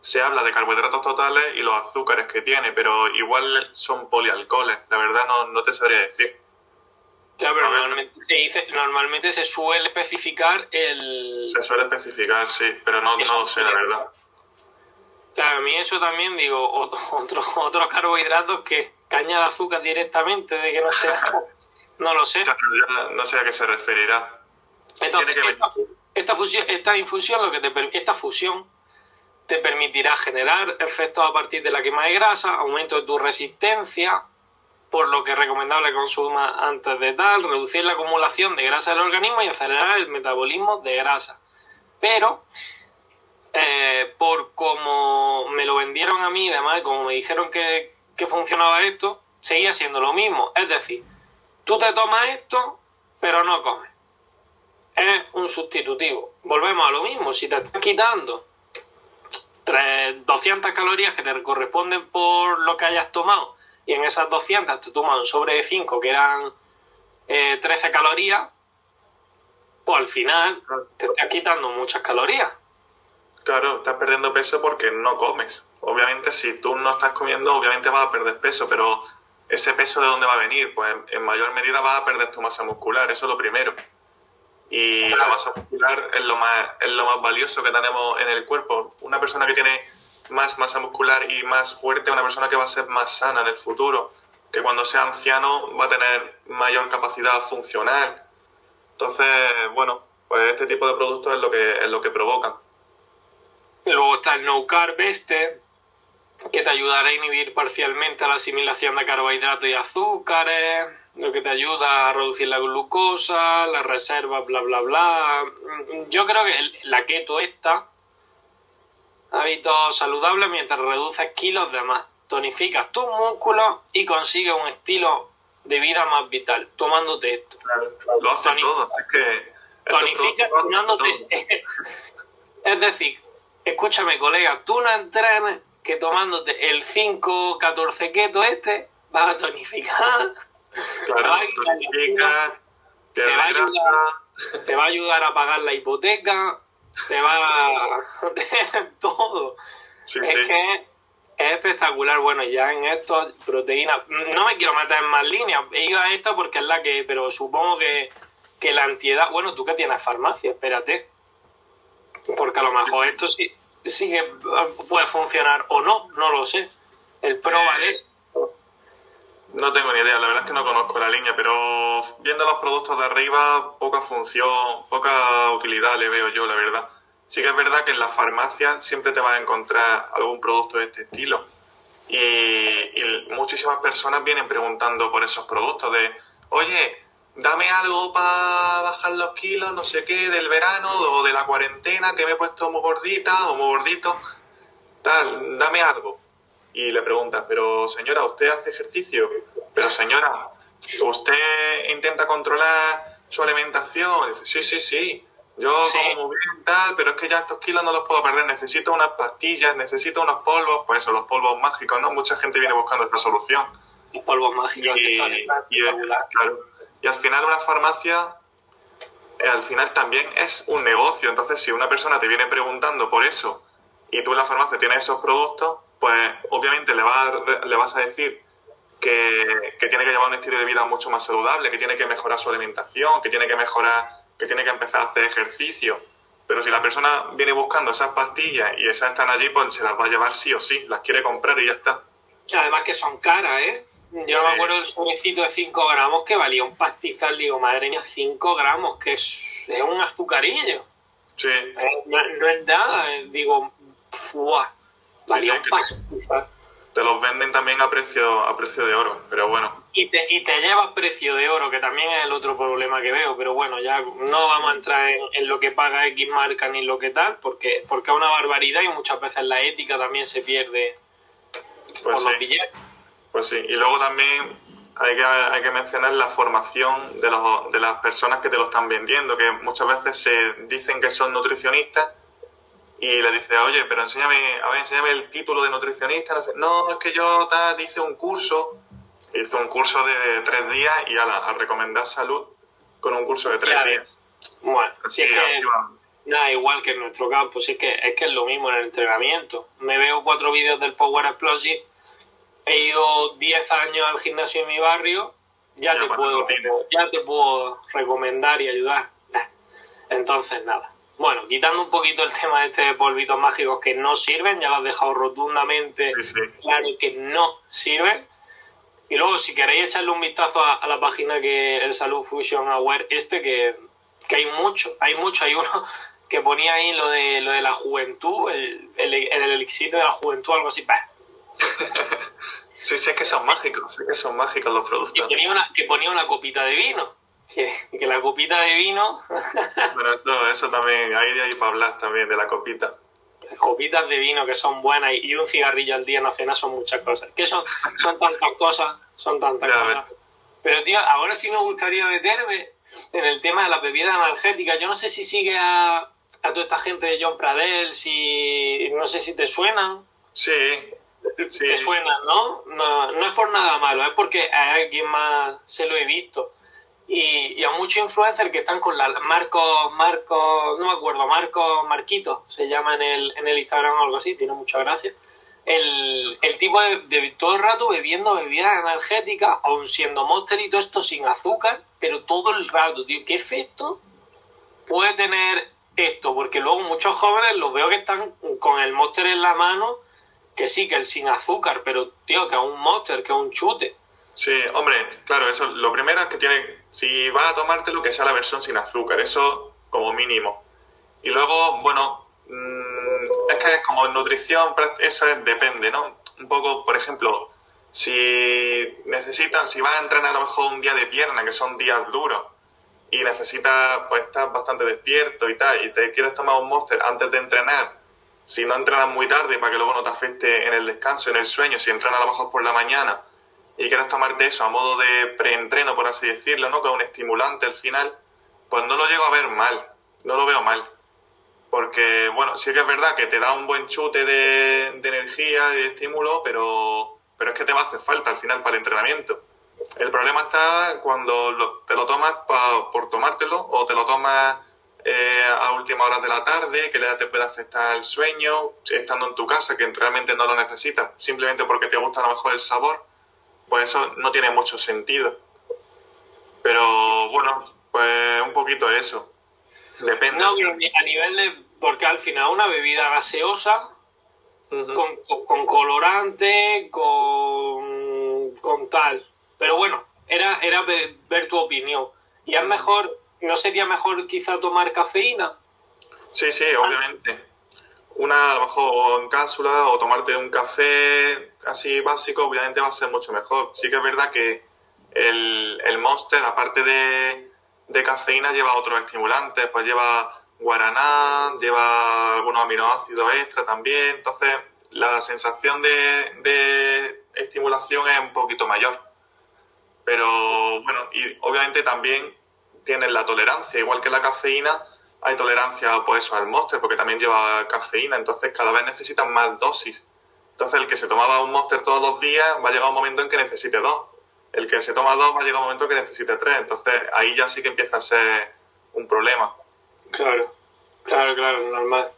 se habla de carbohidratos totales y los azúcares que tiene, pero igual son polialcoholes. La verdad no, no te sabría decir. Claro, pero normalmente se, dice, normalmente se suele especificar el... Se suele especificar, sí, pero no, no lo sé, la verdad. Claro, a mí eso también digo, <laughs> otros otro carbohidratos que caña de azúcar directamente, de que no sea, <laughs> no lo sé. no sé a qué se referirá. Entonces, esta, fusión, esta infusión, lo que te, esta fusión te permitirá generar efectos a partir de la quema de grasa, aumento de tu resistencia, por lo que es recomendable que consumas antes de tal, reducir la acumulación de grasa del organismo y acelerar el metabolismo de grasa. Pero eh, por como me lo vendieron a mí, además, como me dijeron que, funcionaba esto, seguía siendo lo mismo. Es decir, tú te tomas esto, pero no comes. Es un sustitutivo. Volvemos a lo mismo. Si te estás quitando 200 calorías que te corresponden por lo que hayas tomado, y en esas 200 te tomas un sobre de 5 que eran 13 eh, calorías, pues al final te estás quitando muchas calorías. Claro, estás perdiendo peso porque no comes. Obviamente, si tú no estás comiendo, obviamente vas a perder peso, pero ese peso de dónde va a venir? Pues en mayor medida vas a perder tu masa muscular, eso es lo primero. Y la masa muscular es lo más, es lo más valioso que tenemos en el cuerpo. Una persona que tiene más masa muscular y más fuerte, una persona que va a ser más sana en el futuro, que cuando sea anciano va a tener mayor capacidad funcional. Entonces, bueno, pues este tipo de productos es lo que, es lo que provocan. Luego está el no carb este, que te ayudará a inhibir parcialmente la asimilación de carbohidratos y azúcares. lo que te ayuda a reducir la glucosa, las reservas, bla, bla, bla. Yo creo que la keto esta, hábito saludable mientras reduces kilos de más. Tonificas tus músculos y consigues un estilo de vida más vital, tomándote esto. lo hacen todos, es que... Tonificas tomándote... <laughs> es decir, escúchame colega, tú no entrenes que tomándote el 5-14 keto este, vas a tonificar te, va a ayudar, a pagar la hipoteca, te va a... <laughs> todo. es que es espectacular. Bueno, ya en esto, proteínas... No me quiero meter en más líneas. He ido a esta porque es la que... Pero supongo que, que la antiedad... Bueno, tú que tienes farmacia, espérate. Porque a lo mejor esto sí, sí que puede funcionar o no, no lo sé. El Pro eh, no tengo ni idea, la verdad es que no conozco la línea, pero viendo los productos de arriba, poca función, poca utilidad le veo yo, la verdad. Sí que es verdad que en la farmacia siempre te vas a encontrar algún producto de este estilo. Y, muchísimas personas vienen preguntando por esos productos de, oye, dame algo para bajar los kilos, no sé qué, del verano o de la cuarentena, que me he puesto muy gordita o muy gordito, tal, dame algo y le preguntas, pero señora, ¿usted hace ejercicio? Pero señora, ¿usted intenta controlar su alimentación? dice, sí, sí, sí, yo como muy bien tal, pero es que ya estos kilos no los puedo perder, necesito unas pastillas, necesito unos polvos, pues eso, los polvos mágicos, ¿no? Mucha gente viene buscando esta solución. Los polvos mágicos. Y, y al final una farmacia eh, al final también es un negocio. Entonces, si una persona te viene preguntando por eso y tú en la farmacia tienes esos productos, pues obviamente le, le vas a decir que, tiene que llevar un estilo de vida mucho más saludable, que tiene que mejorar su alimentación, que tiene que mejorar, que tiene que empezar a hacer ejercicio. Pero si la persona viene buscando esas pastillas y esas están allí, pues se las va a llevar sí o sí, las quiere comprar y ya está. Además que son caras, ¿eh? Yo me acuerdo del sobrecito de 5 gramos que valía un pastizal, digo, madre mía, 5 gramos, que es, un azucarillo. Sí. Eh, no, es nada, eh, digo, ¡fuah! Valía un pastizal. Te los venden también a precio, a precio de oro, pero bueno. Y te, y te lleva precio de oro, que también es el otro problema que veo, pero bueno, ya no vamos a entrar en, lo que paga X marca ni lo que tal, porque, porque es una barbaridad y muchas veces la ética también se pierde por pues los billetes. Pues sí, y luego también hay que, hay que mencionar la formación de, los, de las personas que te lo están vendiendo, que muchas veces se dicen que son nutricionistas y le dice, oye, pero enséñame, a ver, enséñame el título de nutricionista. No, es que yo ta, hice un curso, hice un curso de tres días y ala, a recomendar salud con un curso de tres días. Bueno, si es que nada, igual que en nuestro campo, si es que es que es lo mismo en el entrenamiento. Me veo cuatro vídeos del Power Explosive, he ido 10 años al gimnasio de mi barrio, ya, te puedo, ya te puedo recomendar y ayudar. <laughs> Entonces, nada. Bueno, quitando un poquito el tema este de polvitos mágicos que no sirven, ya lo has dejado rotundamente claro que no sirven. Y luego, si queréis echarle un vistazo a, la página que el Salud Fusion Aware este, que, hay mucho, hay mucho, hay uno <laughs> que ponía ahí lo de, lo de la juventud, el, el, el elixir de la juventud, algo así. sí, <laughs> sí, es que son mágicos, es que son mágicos los productos. una, que ponía una copita de vino que, la copita de vino. <laughs> Pero eso, eso también, hay de ahí para hablar también de la copita. Copitas de vino que son buenas y un cigarrillo al día en la cena son muchas cosas. Que son, son tantas cosas, son tantas cosas. Pero tío, ahora sí me gustaría meterme en el tema de la bebida energética. Yo no sé si sigue a, a toda esta gente de John Pradell, si no sé si te suenan. Sí. Sí. Te suenan, ¿no? ¿no? No es por nada malo, es porque a alguien más se lo he visto y, a muchos influencers que están con la Marco, Marco, no me acuerdo, Marco Marquito, se llama en el, en el Instagram o algo así, tiene mucha gracia. El, el tipo de, todo el rato bebiendo bebidas energéticas, aun siendo monster y todo esto sin azúcar, pero todo el rato, tío, ¿qué efecto puede tener esto? Porque luego muchos jóvenes los veo que están con el monster en la mano, que sí, que el sin azúcar, pero tío, que es un monster, que es un chute. Sí, hombre, claro, eso, lo primero es que tiene si vas a tomarte lo que sea la versión sin azúcar, eso como mínimo. Y luego, bueno, mm, es que como en nutrición, eso depende, ¿no? Un poco, por ejemplo, Si necesitas, si vas a entrenar a lo mejor un día de pierna, que son días duros, y necesitas pues estar bastante despierto y tal, y te quieres tomar un monster antes de entrenar, si no entrenas muy tarde para que luego no te afecte en el descanso, en el sueño, si entrenas a lo mejor por la mañana y quieres tomarte eso a modo de preentreno, por así decirlo, ¿no? Con un estimulante al final, pues no lo llego a ver mal, no lo veo mal. Porque, bueno, sí que es verdad que te da un buen chute de, energía y de estímulo, pero, pero es que te va a hacer falta al final para el entrenamiento. El problema está cuando te lo tomas por tomártelo o te lo tomas eh, a última hora de la tarde, que te puede afectar el sueño, estando en tu casa, que realmente no lo necesitas, simplemente porque te gusta a lo mejor el sabor, pues eso no tiene mucho sentido. Pero bueno, pues un poquito eso. Depende. No, a nivel de. Porque al final una bebida gaseosa, con, colorante, con, con tal. Pero bueno, era, era ver, tu opinión. Y es mejor, ¿no sería mejor quizá tomar cafeína? Sí, sí, obviamente. Una, a lo mejor en cápsula o tomarte un café así básico, obviamente va a ser mucho mejor. Sí que es verdad que el, el Monster, aparte de, de cafeína, lleva otros estimulantes, pues lleva guaraná, lleva algunos aminoácidos extra también. Entonces, la sensación de, de estimulación es un poquito mayor. Pero bueno, y obviamente también tienes la tolerancia, igual que la cafeína, hay tolerancia pues eso, al Monster, porque también lleva cafeína, entonces cada vez necesitan más dosis. Entonces el que se tomaba un Monster todos los días va a llegar un momento en que necesite dos. El que se toma dos va a llegar un momento en que necesite tres. Entonces ahí ya sí que empieza a ser un problema. Claro, claro, claro, normal.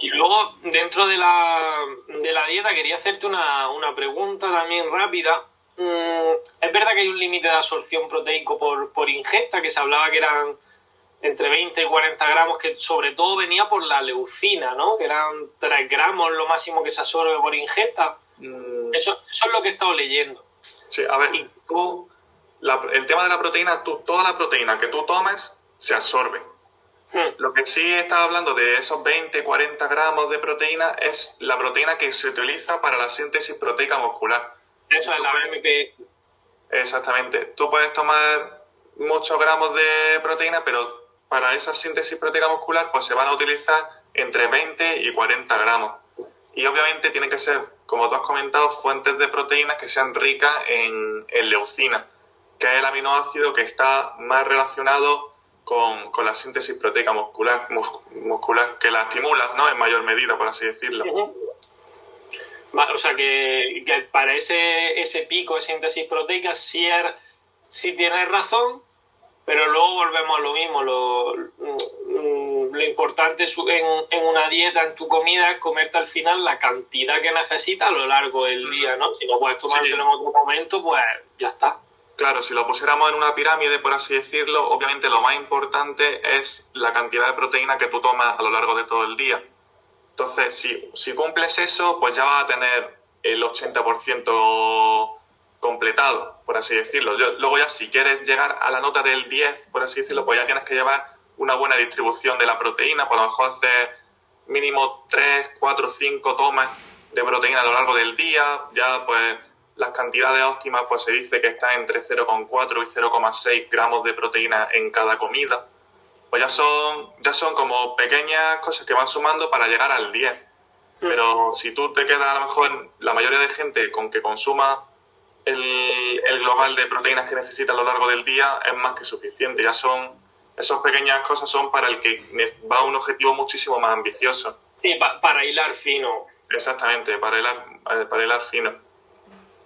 Y luego, dentro de la, de la dieta, quería hacerte una, una pregunta también rápida. Mm, es verdad que hay un límite de absorción proteico por, por ingesta, que se hablaba que eran entre 20 y 40 gramos, que sobre todo venía por la leucina, ¿no? Que eran 3 gramos lo máximo que se absorbe por ingesta. Mm. Eso, eso es lo que he estado leyendo. Sí, a ver, tú, el tema de la proteína, tú, toda la proteína que tú tomes se absorbe. Hmm. Lo que sí está hablando de esos 20, 40 gramos de proteína es la proteína que se utiliza para la síntesis proteica muscular. Eso es la BMP. Exactamente. Tú puedes tomar muchos gramos de proteína, pero para esa síntesis proteica muscular pues se van a utilizar entre 20 y 40 gramos. Y obviamente tienen que ser, como tú has comentado, fuentes de proteínas que sean ricas en, leucina, que es el aminoácido que está más relacionado con, la síntesis proteica muscular, muscular, que la estimula, ¿no? En mayor medida, por así decirlo. O sea que, para ese, ese pico de síntesis proteica sí, er, sí tienes razón, pero luego volvemos a lo mismo. Lo, mm, lo importante en, en, una dieta, en tu comida, es comerte al final la cantidad que necesitas a lo largo del día, ¿no? Si no puedes tomártelo en otro momento, pues ya está. Claro, si lo pusiéramos en una pirámide, por así decirlo, obviamente lo más importante es la cantidad de proteína que tú tomas a lo largo de todo el día. Entonces, si, si cumples eso, pues ya vas a tener el 80% completado, por así decirlo. luego ya si quieres llegar a la nota del 10, por así decirlo, pues ya tienes que llevar una buena distribución de la proteína, por lo mejor hacer mínimo 3, 4, 5 tomas de proteína a lo largo del día, ya pues las cantidades óptimas pues se dice que está entre 0,4 y 0,6 gramos de proteína en cada comida. Pues ya son, ya son como pequeñas cosas que van sumando para llegar al 10. Pero si tú te quedas a lo mejor la mayoría de gente con que consuma el, el, global de proteínas que necesita a lo largo del día es más que suficiente. Ya son, esas pequeñas cosas son para el que va a un objetivo muchísimo más ambicioso. Sí, para hilar fino. Exactamente, para hilar, eh, para hilar fino.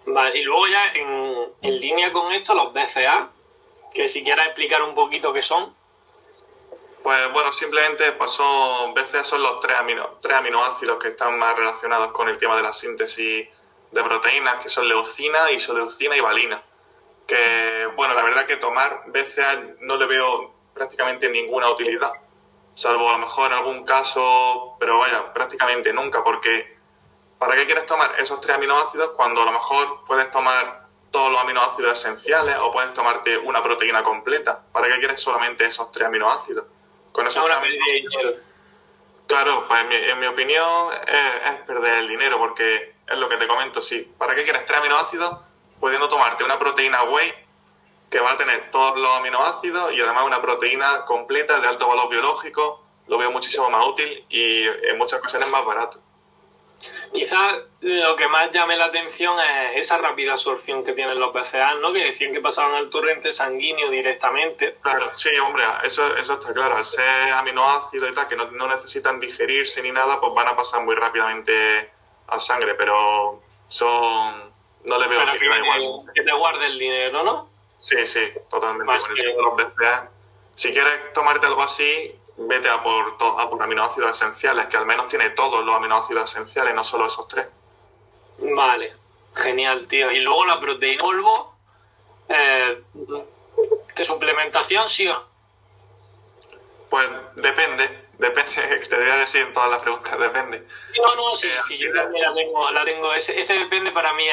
Vale, y luego ya en, en línea con esto, los BCA, que si quieres explicar un poquito qué son. Pues bueno, simplemente pues son, BCA son los tres, amino, tres aminoácidos que están más relacionados con el tema de la síntesis de proteínas que son leucina, isoleucina y valina. Que, bueno, la verdad que tomar BCA no le veo prácticamente ninguna utilidad, salvo a lo mejor en algún caso, pero vaya, prácticamente nunca, porque ¿para qué quieres tomar esos tres aminoácidos cuando a lo mejor puedes tomar todos los aminoácidos esenciales o puedes tomarte una proteína completa? ¿Para qué quieres solamente esos tres aminoácidos? Con esos Claro, pues en mi, opinión es perder el dinero porque es lo que te comento, sí. ¿Para qué quieres tres aminoácidos? Pudiendo tomarte una proteína whey que va a tener todos los aminoácidos y además una proteína completa de alto valor biológico, lo veo muchísimo más útil y en muchas ocasiones más barato. Quizás lo que más llame la atención es esa rápida absorción que tienen los BCA, ¿no? Que decían que pasaban al torrente sanguíneo directamente. Claro, sí, hombre, eso, eso está claro. Al ser aminoácidos y tal, que no, no necesitan digerirse ni nada, pues van a pasar muy rápidamente a sangre, pero son... no le veo pero que, igual. que te guarde el dinero, ¿no? Sí, sí, totalmente. los BCA. Si quieres tomarte algo así, vete a por, a por aminoácidos esenciales, que al menos tiene todos los aminoácidos esenciales, no solo esos tres. Vale, genial, tío. Y luego la proteína polvo, eh, ¿de suplementación sí o Pues depende, depende, <laughs> te voy a decir en todas las preguntas, depende. No, no, sí, sí yo también la tengo, la tengo. Ese, ese depende para mí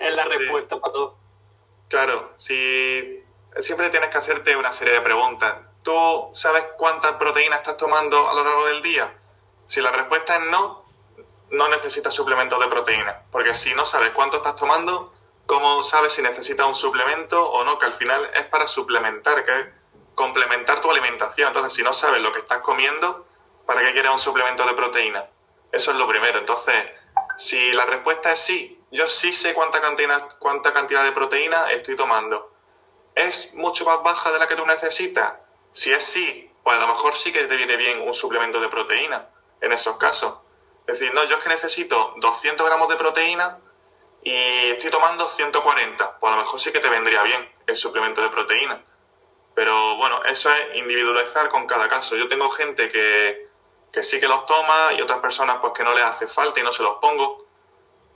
es, la respuesta para todo. Claro, si siempre tienes que hacerte una serie de preguntas ¿Tú sabes cuántas proteínas estás tomando a lo largo del día? Si la respuesta es no, no necesitas suplementos de proteína. Porque si no sabes cuánto estás tomando, ¿cómo sabes si necesitas un suplemento o no? Que al final es para suplementar, que es complementar tu alimentación. Entonces, si no sabes lo que estás comiendo, ¿para qué quieres un suplemento de proteína? Eso es lo primero. Entonces, si la respuesta es sí, yo sí sé cuánta cantidad, cuánta cantidad de proteína estoy tomando. ¿Es mucho más baja de la que tú necesitas? Si es sí, pues a lo mejor sí que te viene bien un suplemento de proteína en esos casos. Es decir, no, yo es que necesito 200 gramos de proteína y estoy tomando 140. Pues a lo mejor sí que te vendría bien el suplemento de proteína. Pero bueno, eso es individualizar con cada caso. Yo tengo gente que, que sí que los toma y otras personas pues que no les hace falta y no se los pongo.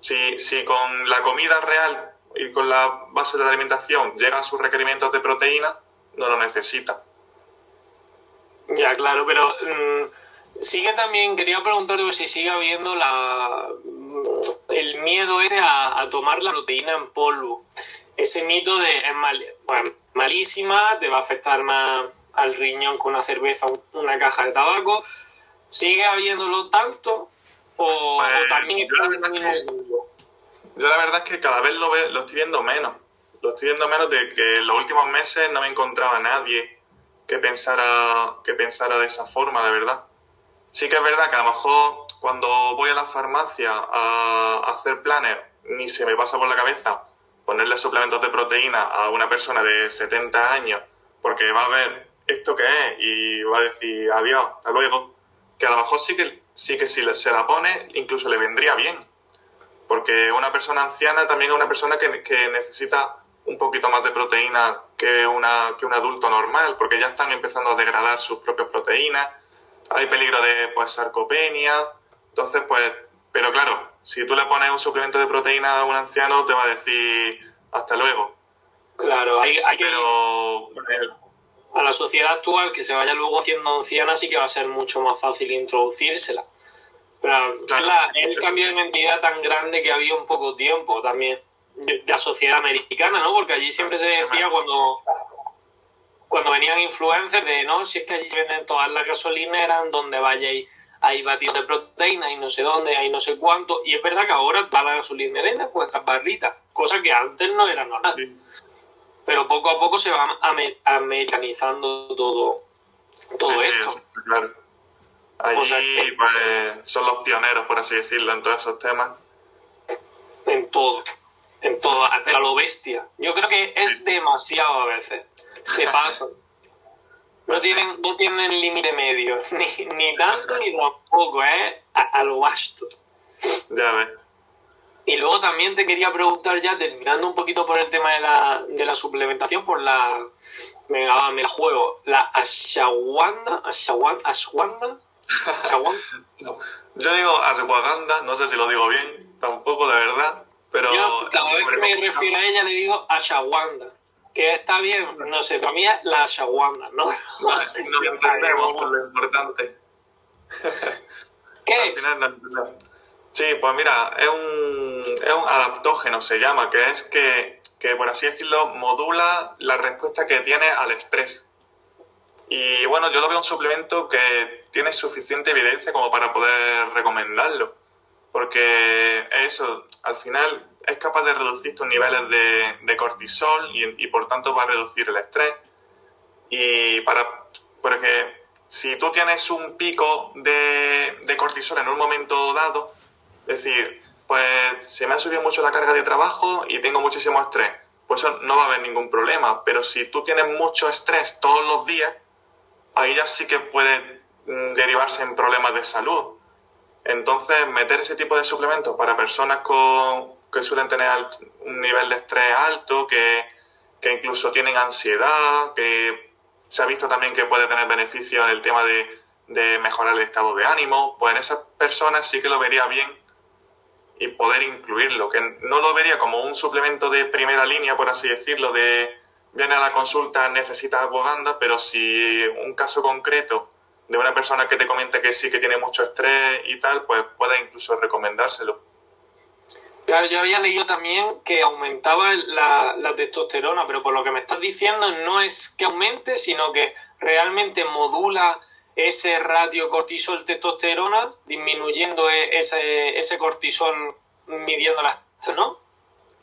Si, si con la comida real y con la base de la alimentación llega a sus requerimientos de proteína, no lo necesita. Ya, claro, pero mm, sigue también, quería preguntarte si sigue habiendo la, el miedo ese a, tomar la proteína en polvo. Ese mito de es mal, malísima, te va a afectar más al riñón con una cerveza o una caja de tabaco. ¿Sigue habiéndolo tanto? ¿O, pues, también yo, la verdad que, yo la verdad es que cada vez lo, lo estoy viendo menos. Lo estoy viendo menos de que en los últimos meses no me encontraba nadie que pensara, que pensara de esa forma, de verdad. Sí que es verdad que a lo mejor cuando voy a la farmacia a hacer planes, ni se me pasa por la cabeza ponerle suplementos de proteína a una persona de 70 años, porque va a ver esto que es y va a decir adiós, hasta luego. Que a lo mejor sí que, sí que si se la pone, incluso le vendría bien. Porque una persona anciana también es una persona que, que necesita un poquito más de proteína que, una, que un adulto normal, porque ya están empezando a degradar sus propias proteínas, hay peligro de pues, sarcopenia, entonces pues, pero claro, si tú le pones un suplemento de proteína a un anciano, te va a decir hasta luego. Claro, hay, hay que... A la sociedad actual que se vaya luego haciendo anciana sí que va a ser mucho más fácil introducírsela. Pero claro, es el cambio de mentalidad tan grande que había un poco tiempo también de, la sociedad americana, ¿no? Porque allí siempre se decía cuando cuando venían influencers de no, si es que allí se venden todas las gasolineras donde vayáis hay batidos de proteína y no sé dónde, hay no sé cuánto. Y es verdad que ahora toda la gasolinera venden vuestras barritas, cosa que antes no era normal. Pero poco a poco se va americanizando todo, todo esto. claro. Allí pues, son los pioneros, por así decirlo, en todos esos temas. En todo en todo, a lo bestia. Yo creo que es demasiado a veces. Se <laughs> pasan. No tienen, no tienen límite medio, <laughs> ni, ni tanto ni tampoco, ¿eh? A, lo vasto. Ya ves. Y luego también te quería preguntar ya, terminando un poquito por el tema de la, de la suplementación, por la... Venga, va, me juego. La ashwagandha, ashwagandha, <laughs> ashwagandha, no, yo digo ashwagandha, no sé si lo digo bien, tampoco de verdad. Pero, Yo cada vez que me refiero a ella le digo ashawanda. Que está bien, no sé, para mí es la ashawanda, ¿no? <laughs> No, sé no entendemos por lo importante. ¿Qué es? Sí, pues mira, es un, es un adaptógeno, se llama, que es que, que, por así decirlo, modula la respuesta que tiene al estrés. Y bueno, yo lo veo un suplemento que tiene suficiente evidencia como para poder recomendarlo porque eso, al final es capaz de reducir tus niveles de, cortisol y, por tanto va a reducir el estrés. Y para, porque si tú tienes un pico de, de cortisol en un momento dado, es decir, pues se me ha subido mucho la carga de trabajo y tengo muchísimo estrés, pues eso no va a haber ningún problema. Pero si tú tienes mucho estrés todos los días, ahí ya sí que puede mm, derivarse en problemas de salud. Entonces, meter ese tipo de suplementos para personas con, que suelen tener un nivel de estrés alto, que, incluso tienen ansiedad, que se ha visto también que puede tener beneficio en el tema de, de mejorar el estado de ánimo, pues en esas personas sí que lo vería bien y poder incluirlo, que no lo vería como un suplemento de primera línea, por así decirlo, de viene a la consulta, necesita aboganda, pero si un caso concreto de una persona que te comenta que sí que tiene mucho estrés y tal, pues puede incluso recomendárselo. Claro, yo había leído también que aumentaba la, la, testosterona, pero por lo que me estás diciendo no es que aumente, sino que realmente modula ese ratio cortisol-testosterona, disminuyendo e, ese, ese cortisol midiendo las ¿no?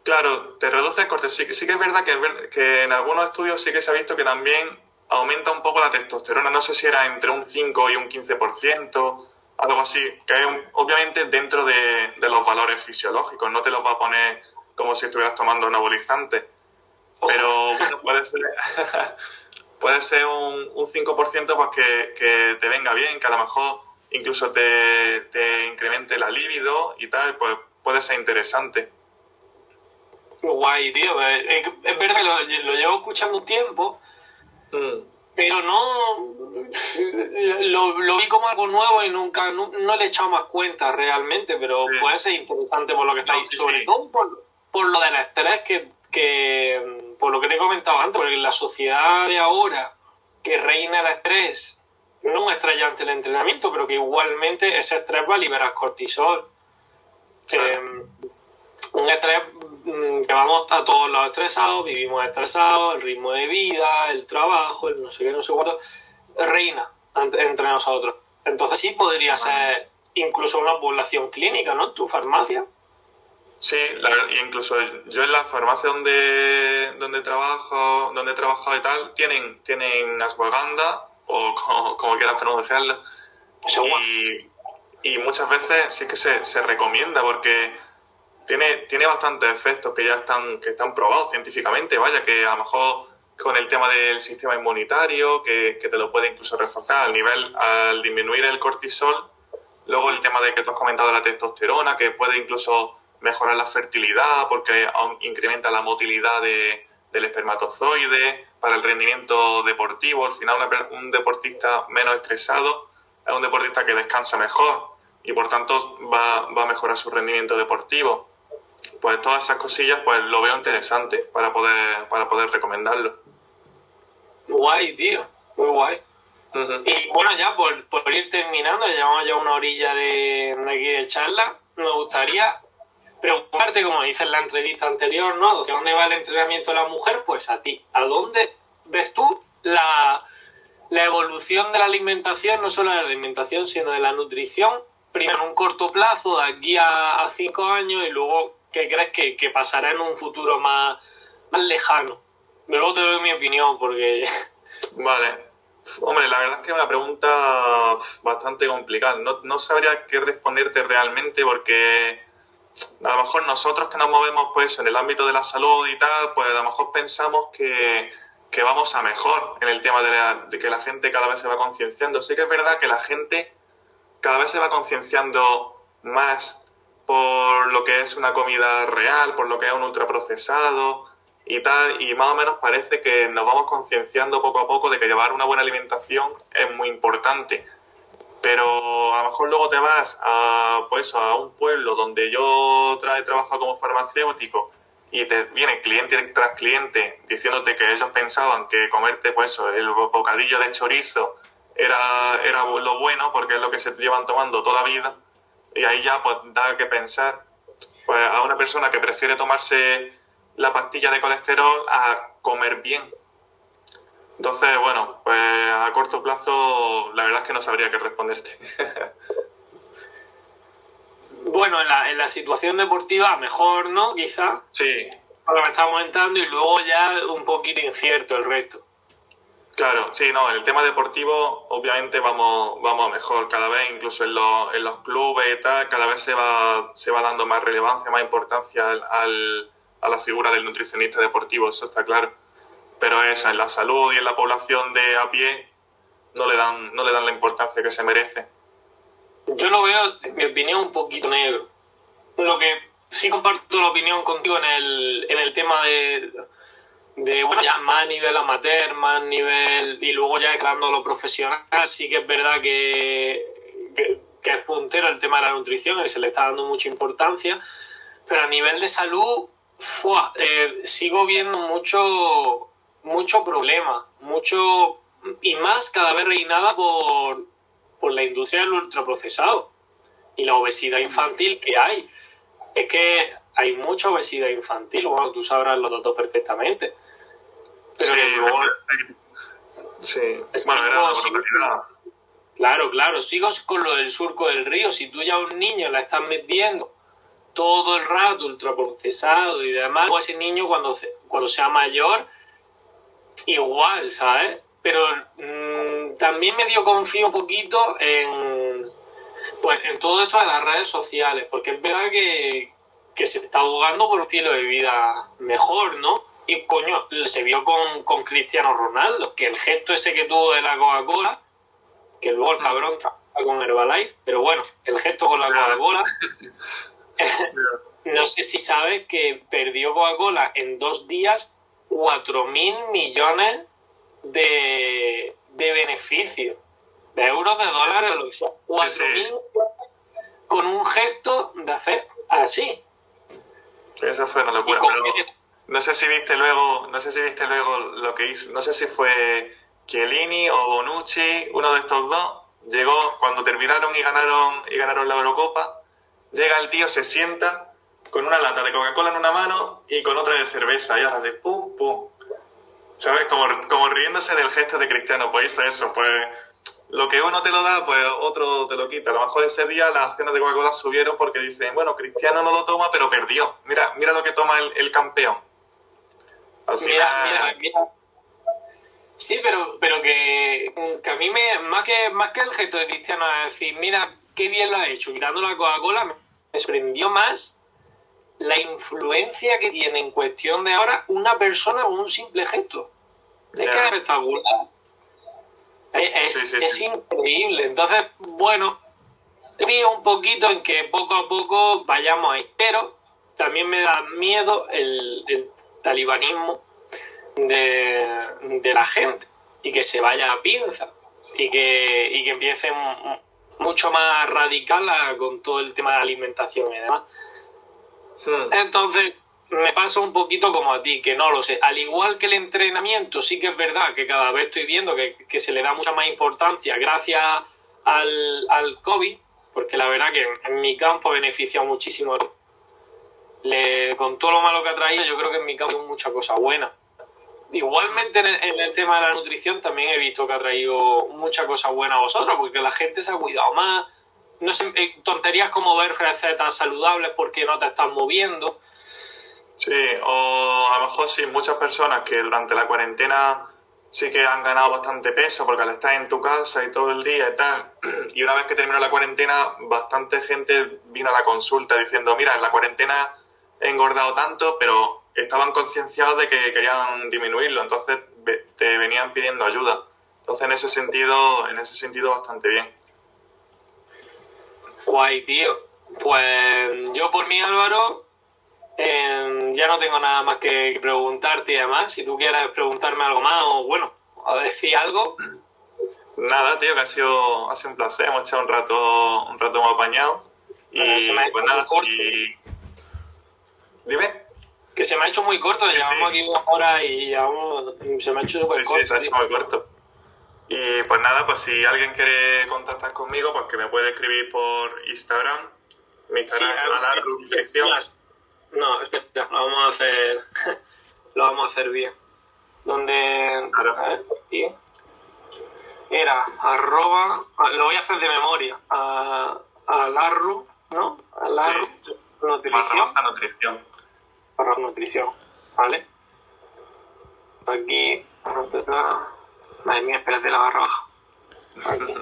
Claro, te reduce el cortisol. Sí, que es verdad que, que en algunos estudios sí que se ha visto que también aumenta un poco la testosterona. No sé si era entre un 5 y un 15%, algo así. Que obviamente dentro de, los valores fisiológicos. No te los va a poner como si estuvieras tomando anabolizante. Pero bueno, puede ser, <laughs> puede ser un, un 5% pues que, que, te venga bien, que a lo mejor incluso te, te incremente la libido y tal, pues puede ser interesante. Guay, tío. Es, verdad que lo, llevo escuchando un tiempo. Pero no. Lo, vi como algo nuevo y nunca. No, le he echado más cuenta realmente, pero puede ser interesante por lo que estáis. sobre todo por, lo del estrés que, que. Por lo que te he comentado antes, porque en la sociedad de ahora que reina el estrés, no un estrés ante el entrenamiento, pero que igualmente ese estrés va a liberar cortisol. Eh, un estrés Mm, que vamos a todos los estresados, vivimos estresados, el ritmo de vida, el trabajo, el no sé qué, no sé cuánto, reina entre nosotros. Entonces sí podría ser incluso una población clínica, ¿no? Tu farmacia. Sí, incluso yo en la farmacia donde, donde trabajo, donde he trabajado y tal, tienen, tienen ashwagandha, o como, como quieras pronunciarlo. Y, y muchas veces sí que se, se recomienda porque tiene, tiene bastantes efectos que ya están, que están probados científicamente, vaya, que a lo mejor con el tema del sistema inmunitario, que, que te lo puede incluso reforzar al nivel, al disminuir el cortisol, luego el tema de que tú has comentado la testosterona, que puede incluso mejorar la fertilidad porque incrementa la motilidad de, del espermatozoide, para el rendimiento deportivo, al final un deportista menos estresado es un deportista que descansa mejor y por tanto va, va a mejorar su rendimiento deportivo pues todas esas cosillas pues lo veo interesante para poder, para poder recomendarlo. Guay, tío, muy guay. Y bueno, ya por, ir terminando, llevamos ya una orilla de, aquí de charla, me gustaría preguntarte, como dice en la entrevista anterior, ¿no? ¿De dónde va el entrenamiento de la mujer? Pues a ti. ¿A dónde ves tú la, la evolución de la alimentación, no solo de la alimentación, sino de la nutrición? Primero en un corto plazo, de aquí a, a cinco años, y luego ¿Qué crees que, pasará en un futuro más, más lejano? Luego te doy mi opinión porque... <laughs> Vale. Hombre, la verdad es que es una pregunta bastante complicada. No, sabría qué responderte realmente porque a lo mejor nosotros que nos movemos pues en el ámbito de la salud y tal, pues a lo mejor pensamos que, vamos a mejor en el tema de, de, que la gente cada vez se va concienciando. Sí que es verdad que la gente cada vez se va concienciando más por lo que es una comida real, por lo que es un ultraprocesado y tal, y más o menos parece que nos vamos concienciando poco a poco de que llevar una buena alimentación es muy importante. Pero a lo mejor luego te vas a, pues, a un pueblo donde yo he trabajado como farmacéutico y te viene cliente tras cliente diciéndote que ellos pensaban que comerte pues el bocadillo de chorizo era, era lo bueno porque es lo que se llevan tomando toda la vida y ahí ya pues da que pensar pues, a una persona que prefiere tomarse la pastilla de colesterol a comer bien. Entonces, bueno, pues a corto plazo la verdad es que no sabría qué responderte. <laughs> bueno, en la, en la situación deportiva mejor, ¿no? Quizá. Sí. Que estamos comentando y luego ya un poquito incierto el resto. Claro, sí, no, en el tema deportivo obviamente vamos, vamos mejor cada vez, incluso en los, en los clubes y tal, cada vez se va, se va dando más relevancia, más importancia al, a la figura del nutricionista deportivo, eso está claro. Pero eso, en la salud y en la población de a pie no le dan, no le dan la importancia que se merece. Yo lo veo, en mi opinión, un poquito negro. Lo que sí comparto la opinión contigo en el, en el tema de de bueno, ya más nivel amateur, más nivel y luego ya entrando lo profesional, sí que es verdad que, que, es puntero el tema de la nutrición, que se le está dando mucha importancia, pero a nivel de salud, eh, sigo viendo mucho, mucho problema, mucho y más cada vez reinada por, por la industria del ultraprocesado y la obesidad infantil que hay. Es que hay mucha obesidad infantil, bueno, tú sabrás los datos perfectamente. Pero sí, bueno, era Claro, claro, sigo con lo del surco del río. Si tú ya a un niño la estás metiendo todo el rato ultraprocesado y demás, o ese niño cuando, cuando sea mayor, igual, ¿sabes? Pero mm, también medio confío un poquito en, pues, en todo esto de las redes sociales, porque es verdad que, que se está abogando por un estilo de vida mejor, ¿no? Y coño, se vio con, con Cristiano Ronaldo, que el gesto ese que tuvo de la Coca-Cola, que luego el mm. cabrón con Herbalife, pero bueno, el gesto con la Coca-Cola. <laughs> no sé si sabes que perdió Coca-Cola en dos días 4 mil millones de, de beneficios, de euros, de dólares, lo que sea. 4 mil con un gesto de hacer así. Eso fue una locura. No sé si viste luego, no sé si viste luego lo que hizo, no sé si fue Chiellini o Bonucci, uno de estos dos, llegó cuando terminaron y ganaron y ganaron la Eurocopa, llega el tío, se sienta con una lata de Coca-Cola en una mano y con otra de cerveza, y hace pum, pum. ¿Sabes? Como, como riéndose del gesto de Cristiano, pues hizo eso, pues lo que uno te lo da, pues otro te lo quita. A lo mejor ese día las acciones de Coca-Cola subieron porque dicen, bueno, Cristiano no lo toma, pero perdió. Mira, mira lo que toma el campeón Mira, mira, mira. Sí, pero, pero que, a mí me, más que, más que el gesto de Cristiano es decir, mira, qué bien lo ha hecho, quitando la Coca-Cola, me sorprendió más la influencia que tiene en cuestión de ahora una persona con un simple gesto. Es que es espectacular. Es, es increíble. Entonces, bueno, río un poquito en que poco a poco vayamos ahí. Pero también me da miedo el, el talibanismo de, la gente y que se vaya a pinza y que, y que empiece mucho más radical con todo el tema de alimentación y demás. Hmm. Entonces, me pasa un poquito como a ti, que no lo sé. Al igual que el entrenamiento, sí que es verdad que cada vez estoy viendo que, se le da mucha más importancia gracias al, al COVID, porque la verdad que en mi campo ha beneficiado muchísimo le, con todo lo malo que ha traído, yo creo que en mi caso hay mucha cosa buena. Igualmente en el, tema de la nutrición también he visto que ha traído mucha cosa buena a vosotros, porque la gente se ha cuidado más. No sé, eh, tonterías como ver recetas saludables porque no te estás moviendo. Sí, o a lo mejor sí, muchas personas que durante la cuarentena sí que han ganado bastante peso porque al estar en tu casa y todo el día y tal, <clears throat> y una vez que terminó la cuarentena, bastante gente vino a la consulta diciendo, mira, en la cuarentena he engordado tanto, pero estaban concienciados de que querían disminuirlo, entonces te venían pidiendo ayuda. Entonces en ese sentido, en ese sentido bastante bien. Guay, tío. Pues yo por mí, Álvaro, em, ya no tengo nada más que preguntarte y además, si tú quieres preguntarme algo más o bueno, a decir algo. Nada, tío, que ha sido, ha sido un placer, hemos echado un rato, un rato muy apañado. Y pues nada, si, Dime. Que se me ha hecho muy corto, llevamos aquí una hora y se me ha hecho súper corto. Sí, se ha hecho muy corto. Y pues nada, pues si alguien quiere contactar conmigo, pues que me puede escribir por Instagram. Mi Instagram la No, espera, lo vamos a hacer. <laughs> lo vamos a hacer bien. Donde. Claro. A ver, aquí. Era arroba. Lo voy a hacer de memoria. A, a Larru, ¿no? A la Sí. nutrición. Barra nutrición. Barra nutrición. ¿Vale? Aquí. Madre mía, espérate la barra baja. Aquí.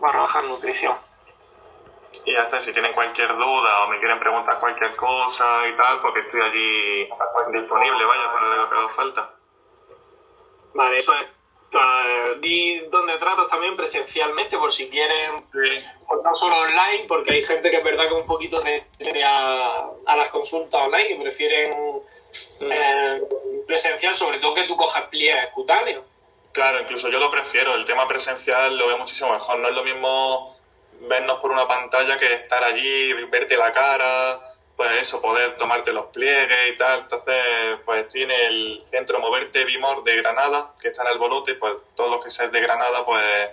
Barra baja nutrición. Y ya está, si tienen cualquier duda o me quieren preguntar cualquier cosa y tal, porque estoy allí disponible, vaya, para lo que haga falta. Vale, eso es. Eh, Di dónde tratas también presencialmente, por si quieren, Sí. pues no solo online, porque hay gente que es verdad que un poquito de, de a, a las consultas online que prefieren eh, presencial, sobre todo que tú cojas pliegues cutáneos. Claro, incluso yo lo prefiero, el tema presencial lo veo muchísimo mejor, no es lo mismo vernos por una pantalla que estar allí, verte la cara, pues eso, poder tomarte los pliegues y tal. Entonces, pues en el centro Moverte Bimor de Granada, que está en el Bolote, pues todos los que seáis de Granada, pues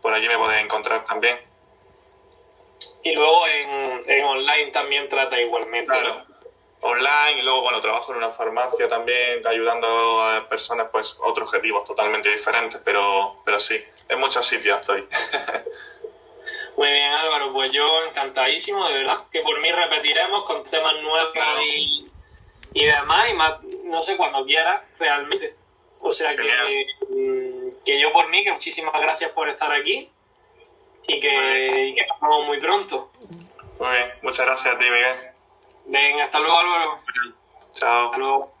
por allí me podéis encontrar también. Y luego en, en online también trata igualmente. Claro. Online y luego, bueno, trabajo en una farmacia también, ayudando a personas, pues, otros objetivos totalmente diferentes, pero, pero sí, en muchos sitios estoy. <laughs> Muy bien, Álvaro, pues yo encantadísimo, de verdad. Que por mí repetiremos con temas nuevos y, y demás, y más, no sé, cuando quieras, realmente. O sea que, mm, que yo por mí, que muchísimas gracias por estar aquí y que, y que nos vemos muy pronto. Muy bien, muchas gracias a ti, Miguel. Venga, hasta luego, Álvaro. Chao. Hasta luego.